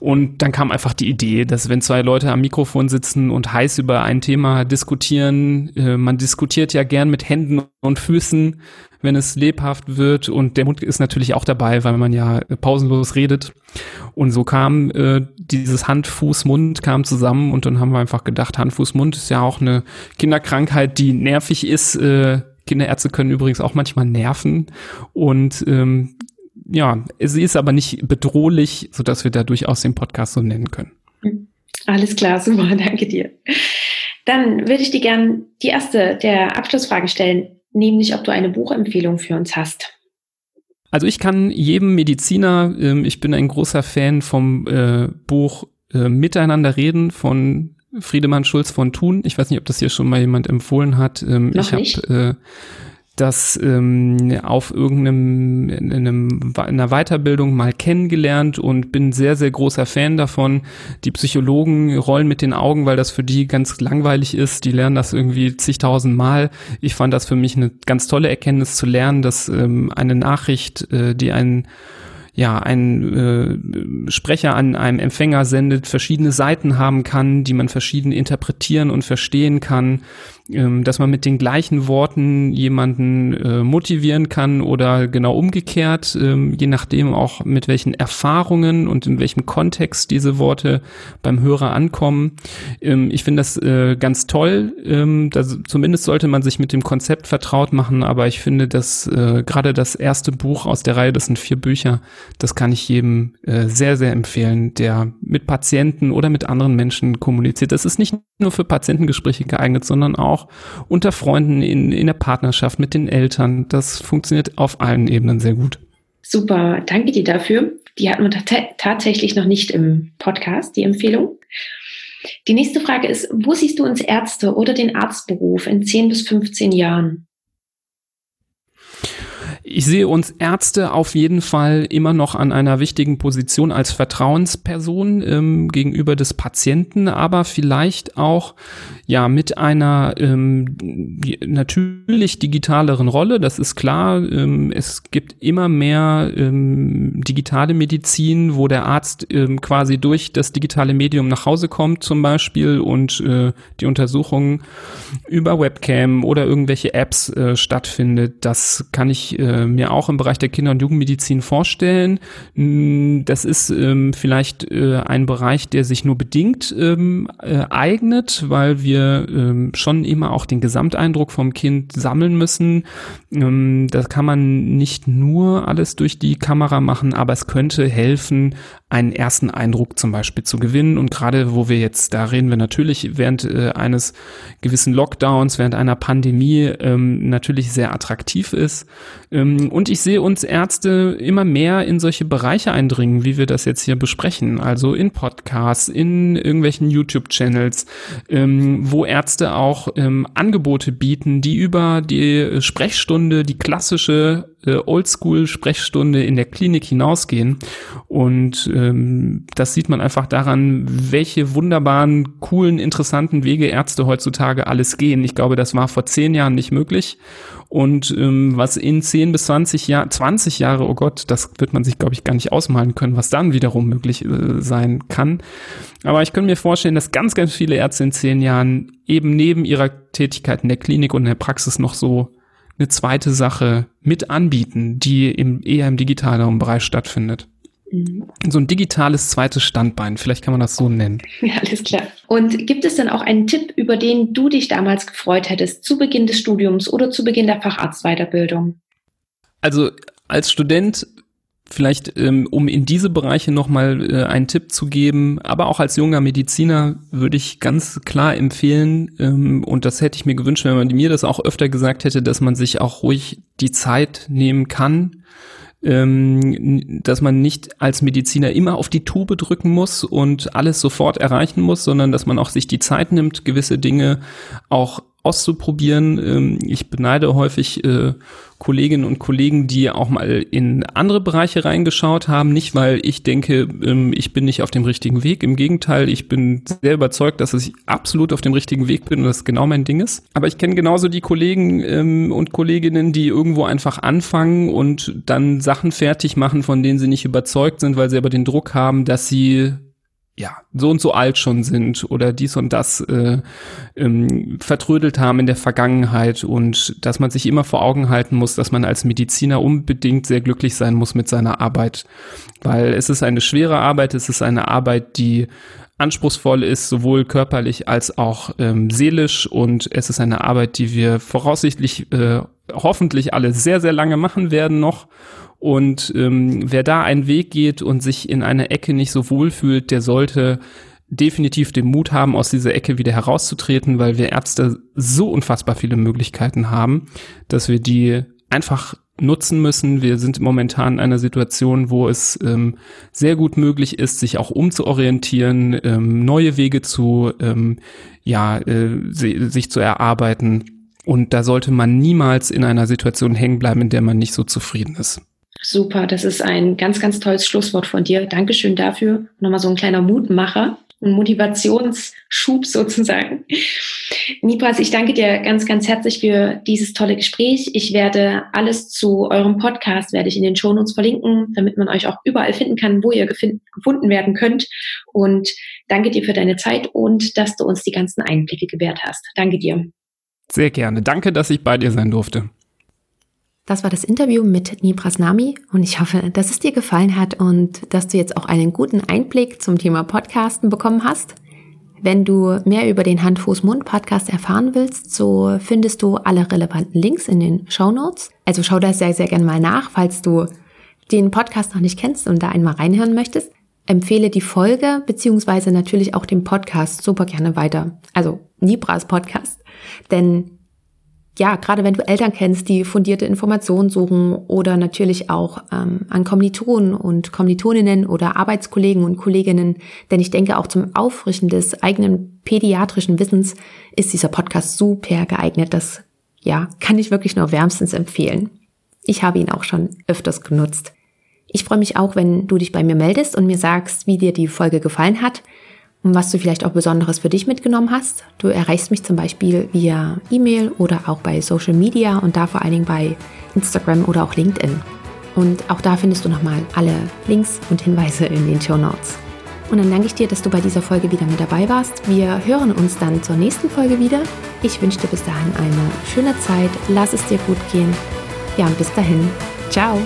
Und dann kam einfach die Idee, dass wenn zwei Leute am Mikrofon sitzen und heiß über ein Thema diskutieren, äh, man diskutiert ja gern mit Händen und Füßen, wenn es lebhaft wird und der Mund ist natürlich auch dabei, weil man ja pausenlos redet. Und so kam äh, dieses Hand, Fuß, Mund kam zusammen und dann haben wir einfach gedacht, Hand, Fuß, Mund ist ja auch eine Kinderkrankheit, die nervig ist, äh, Kinderärzte können übrigens auch manchmal nerven und ähm, ja, sie ist aber nicht bedrohlich, so dass wir da durchaus den Podcast so nennen können. Alles klar, super, danke dir. Dann würde ich dir gern die erste der Abschlussfrage stellen, nämlich ob du eine Buchempfehlung für uns hast. Also ich kann jedem Mediziner, ähm, ich bin ein großer Fan vom äh, Buch äh, Miteinander reden von Friedemann Schulz von Thun. Ich weiß nicht, ob das hier schon mal jemand empfohlen hat. Ähm, Noch ich habe äh, das ähm, auf irgendeinem in, einem, in einer Weiterbildung mal kennengelernt und bin sehr, sehr großer Fan davon. Die Psychologen rollen mit den Augen, weil das für die ganz langweilig ist. Die lernen das irgendwie zigtausend Mal. Ich fand das für mich eine ganz tolle Erkenntnis zu lernen, dass ähm, eine Nachricht, äh, die einen ja, ein äh, Sprecher an einem Empfänger sendet, verschiedene Seiten haben kann, die man verschieden interpretieren und verstehen kann ähm, dass man mit den gleichen Worten jemanden äh, motivieren kann oder genau umgekehrt, ähm, je nachdem auch mit welchen Erfahrungen und in welchem Kontext diese Worte beim Hörer ankommen. Ähm, ich finde das äh, ganz toll. Ähm, das, zumindest sollte man sich mit dem Konzept vertraut machen, aber ich finde, dass äh, gerade das erste Buch aus der Reihe, das sind vier Bücher, das kann ich jedem äh, sehr, sehr empfehlen, der mit Patienten oder mit anderen Menschen kommuniziert. Das ist nicht nur für Patientengespräche geeignet, sondern auch auch unter Freunden, in, in der Partnerschaft, mit den Eltern. Das funktioniert auf allen Ebenen sehr gut. Super, danke dir dafür. Die hatten wir tatsächlich noch nicht im Podcast, die Empfehlung. Die nächste Frage ist, wo siehst du uns Ärzte oder den Arztberuf in 10 bis 15 Jahren? Ich sehe uns Ärzte auf jeden Fall immer noch an einer wichtigen Position als Vertrauensperson ähm, gegenüber des Patienten, aber vielleicht auch ja mit einer ähm, natürlich digitaleren Rolle. Das ist klar. Ähm, es gibt immer mehr ähm, digitale Medizin, wo der Arzt ähm, quasi durch das digitale Medium nach Hause kommt zum Beispiel und äh, die Untersuchung über Webcam oder irgendwelche Apps äh, stattfindet. Das kann ich äh, äh, mir auch im Bereich der Kinder- und Jugendmedizin vorstellen. Mm, das ist ähm, vielleicht äh, ein Bereich, der sich nur bedingt ähm, äh, eignet, weil wir ähm, schon immer auch den Gesamteindruck vom Kind sammeln müssen. Das kann man nicht nur alles durch die Kamera machen, aber es könnte helfen, einen ersten Eindruck zum Beispiel zu gewinnen. Und gerade wo wir jetzt, da reden wir natürlich während äh, eines gewissen Lockdowns, während einer Pandemie natürlich sehr attraktiv ist. Ähm, und ich sehe uns Ärzte immer mehr in solche Bereiche eindringen, wie wir das jetzt hier besprechen. Also in Podcasts, in irgendwelchen YouTube-Channels, ähm, wo Ärzte auch ähm, Angebote bieten, die über die Sprechstunde, die klassische äh, Oldschool-Sprechstunde in der Klinik hinausgehen. Und ähm, das sieht man einfach daran, welche wunderbaren, coolen, interessanten Wege Ärzte heutzutage alles gehen. Ich glaube, das war vor zehn Jahren nicht möglich. Und ähm, was in 10 bis 20 Jahren, 20 Jahre, oh Gott, das wird man sich, glaube ich, gar nicht ausmalen können, was dann wiederum möglich äh, sein kann. Aber ich könnte mir vorstellen, dass ganz, ganz viele Ärzte in zehn Jahren eben neben ihrer Tätigkeit in der Klinik und in der Praxis noch so eine zweite Sache mit anbieten, die im, eher im digitaleren Bereich stattfindet. Mhm. So ein digitales zweites Standbein, vielleicht kann man das so nennen. Ja, alles klar. Und gibt es denn auch einen Tipp, über den du dich damals gefreut hättest, zu Beginn des Studiums oder zu Beginn der Facharztweiterbildung? Also als Student Vielleicht, ähm, um in diese Bereiche nochmal äh, einen Tipp zu geben, aber auch als junger Mediziner würde ich ganz klar empfehlen, ähm, und das hätte ich mir gewünscht, wenn man mir das auch öfter gesagt hätte, dass man sich auch ruhig die Zeit nehmen kann, ähm, dass man nicht als Mediziner immer auf die Tube drücken muss und alles sofort erreichen muss, sondern dass man auch sich die Zeit nimmt, gewisse Dinge auch auszuprobieren. Ähm, ich beneide häufig äh, Kolleginnen und Kollegen, die auch mal in andere Bereiche reingeschaut haben. Nicht, weil ich denke, ähm, ich bin nicht auf dem richtigen Weg. Im Gegenteil, ich bin sehr überzeugt, dass ich absolut auf dem richtigen Weg bin und das genau mein Ding ist. Aber ich kenne genauso die Kollegen ähm, und Kolleginnen, die irgendwo einfach anfangen und dann Sachen fertig machen, von denen sie nicht überzeugt sind, weil sie aber den Druck haben, dass sie ja, so und so alt schon sind oder dies und das äh, ähm, vertrödelt haben in der Vergangenheit und dass man sich immer vor Augen halten muss, dass man als Mediziner unbedingt sehr glücklich sein muss mit seiner Arbeit, weil es ist eine schwere Arbeit, es ist eine Arbeit, die anspruchsvoll ist, sowohl körperlich als auch ähm, seelisch und es ist eine Arbeit, die wir voraussichtlich äh, hoffentlich alle sehr, sehr lange machen werden noch und ähm, wer da einen Weg geht und sich in einer Ecke nicht so wohl fühlt, der sollte definitiv den Mut haben, aus dieser Ecke wieder herauszutreten, weil wir Ärzte so unfassbar viele Möglichkeiten haben, dass wir die einfach nutzen müssen. Wir sind momentan in einer Situation, wo es ähm, sehr gut möglich ist, sich auch umzuorientieren, ähm, neue Wege zu, ähm, ja, äh, sich zu erarbeiten. Und da sollte man niemals in einer Situation hängen bleiben, in der man nicht so zufrieden ist. Super, das ist ein ganz, ganz tolles Schlusswort von dir. Dankeschön dafür. Nochmal so ein kleiner Mutmacher, ein Motivationsschub sozusagen. Nipras, ich danke dir ganz, ganz herzlich für dieses tolle Gespräch. Ich werde alles zu eurem Podcast, werde ich in den Shownotes verlinken, damit man euch auch überall finden kann, wo ihr gefunden werden könnt. Und danke dir für deine Zeit und dass du uns die ganzen Einblicke gewährt hast. Danke dir. Sehr gerne. Danke, dass ich bei dir sein durfte. Das war das Interview mit Nibras Nami und ich hoffe, dass es dir gefallen hat und dass du jetzt auch einen guten Einblick zum Thema Podcasten bekommen hast. Wenn du mehr über den Hand-Fuß-Mund-Podcast erfahren willst, so findest du alle relevanten Links in den Show Notes. Also schau da sehr, sehr gerne mal nach, falls du den Podcast noch nicht kennst und da einmal reinhören möchtest. Empfehle die Folge beziehungsweise natürlich auch den Podcast super gerne weiter. Also Nibras Podcast. Denn ja, gerade wenn du Eltern kennst, die fundierte Informationen suchen oder natürlich auch ähm, an Kommilitonen und Kommilitoninnen oder Arbeitskollegen und Kolleginnen, denn ich denke auch zum Auffrischen des eigenen pädiatrischen Wissens ist dieser Podcast super geeignet. Das ja, kann ich wirklich nur wärmstens empfehlen. Ich habe ihn auch schon öfters genutzt. Ich freue mich auch, wenn du dich bei mir meldest und mir sagst, wie dir die Folge gefallen hat und was du vielleicht auch Besonderes für dich mitgenommen hast. Du erreichst mich zum Beispiel via E-Mail oder auch bei Social Media und da vor allen Dingen bei Instagram oder auch LinkedIn. Und auch da findest du nochmal alle Links und Hinweise in den Show Notes. Und dann danke ich dir, dass du bei dieser Folge wieder mit dabei warst. Wir hören uns dann zur nächsten Folge wieder. Ich wünsche dir bis dahin eine schöne Zeit. Lass es dir gut gehen. Ja, und bis dahin. Ciao.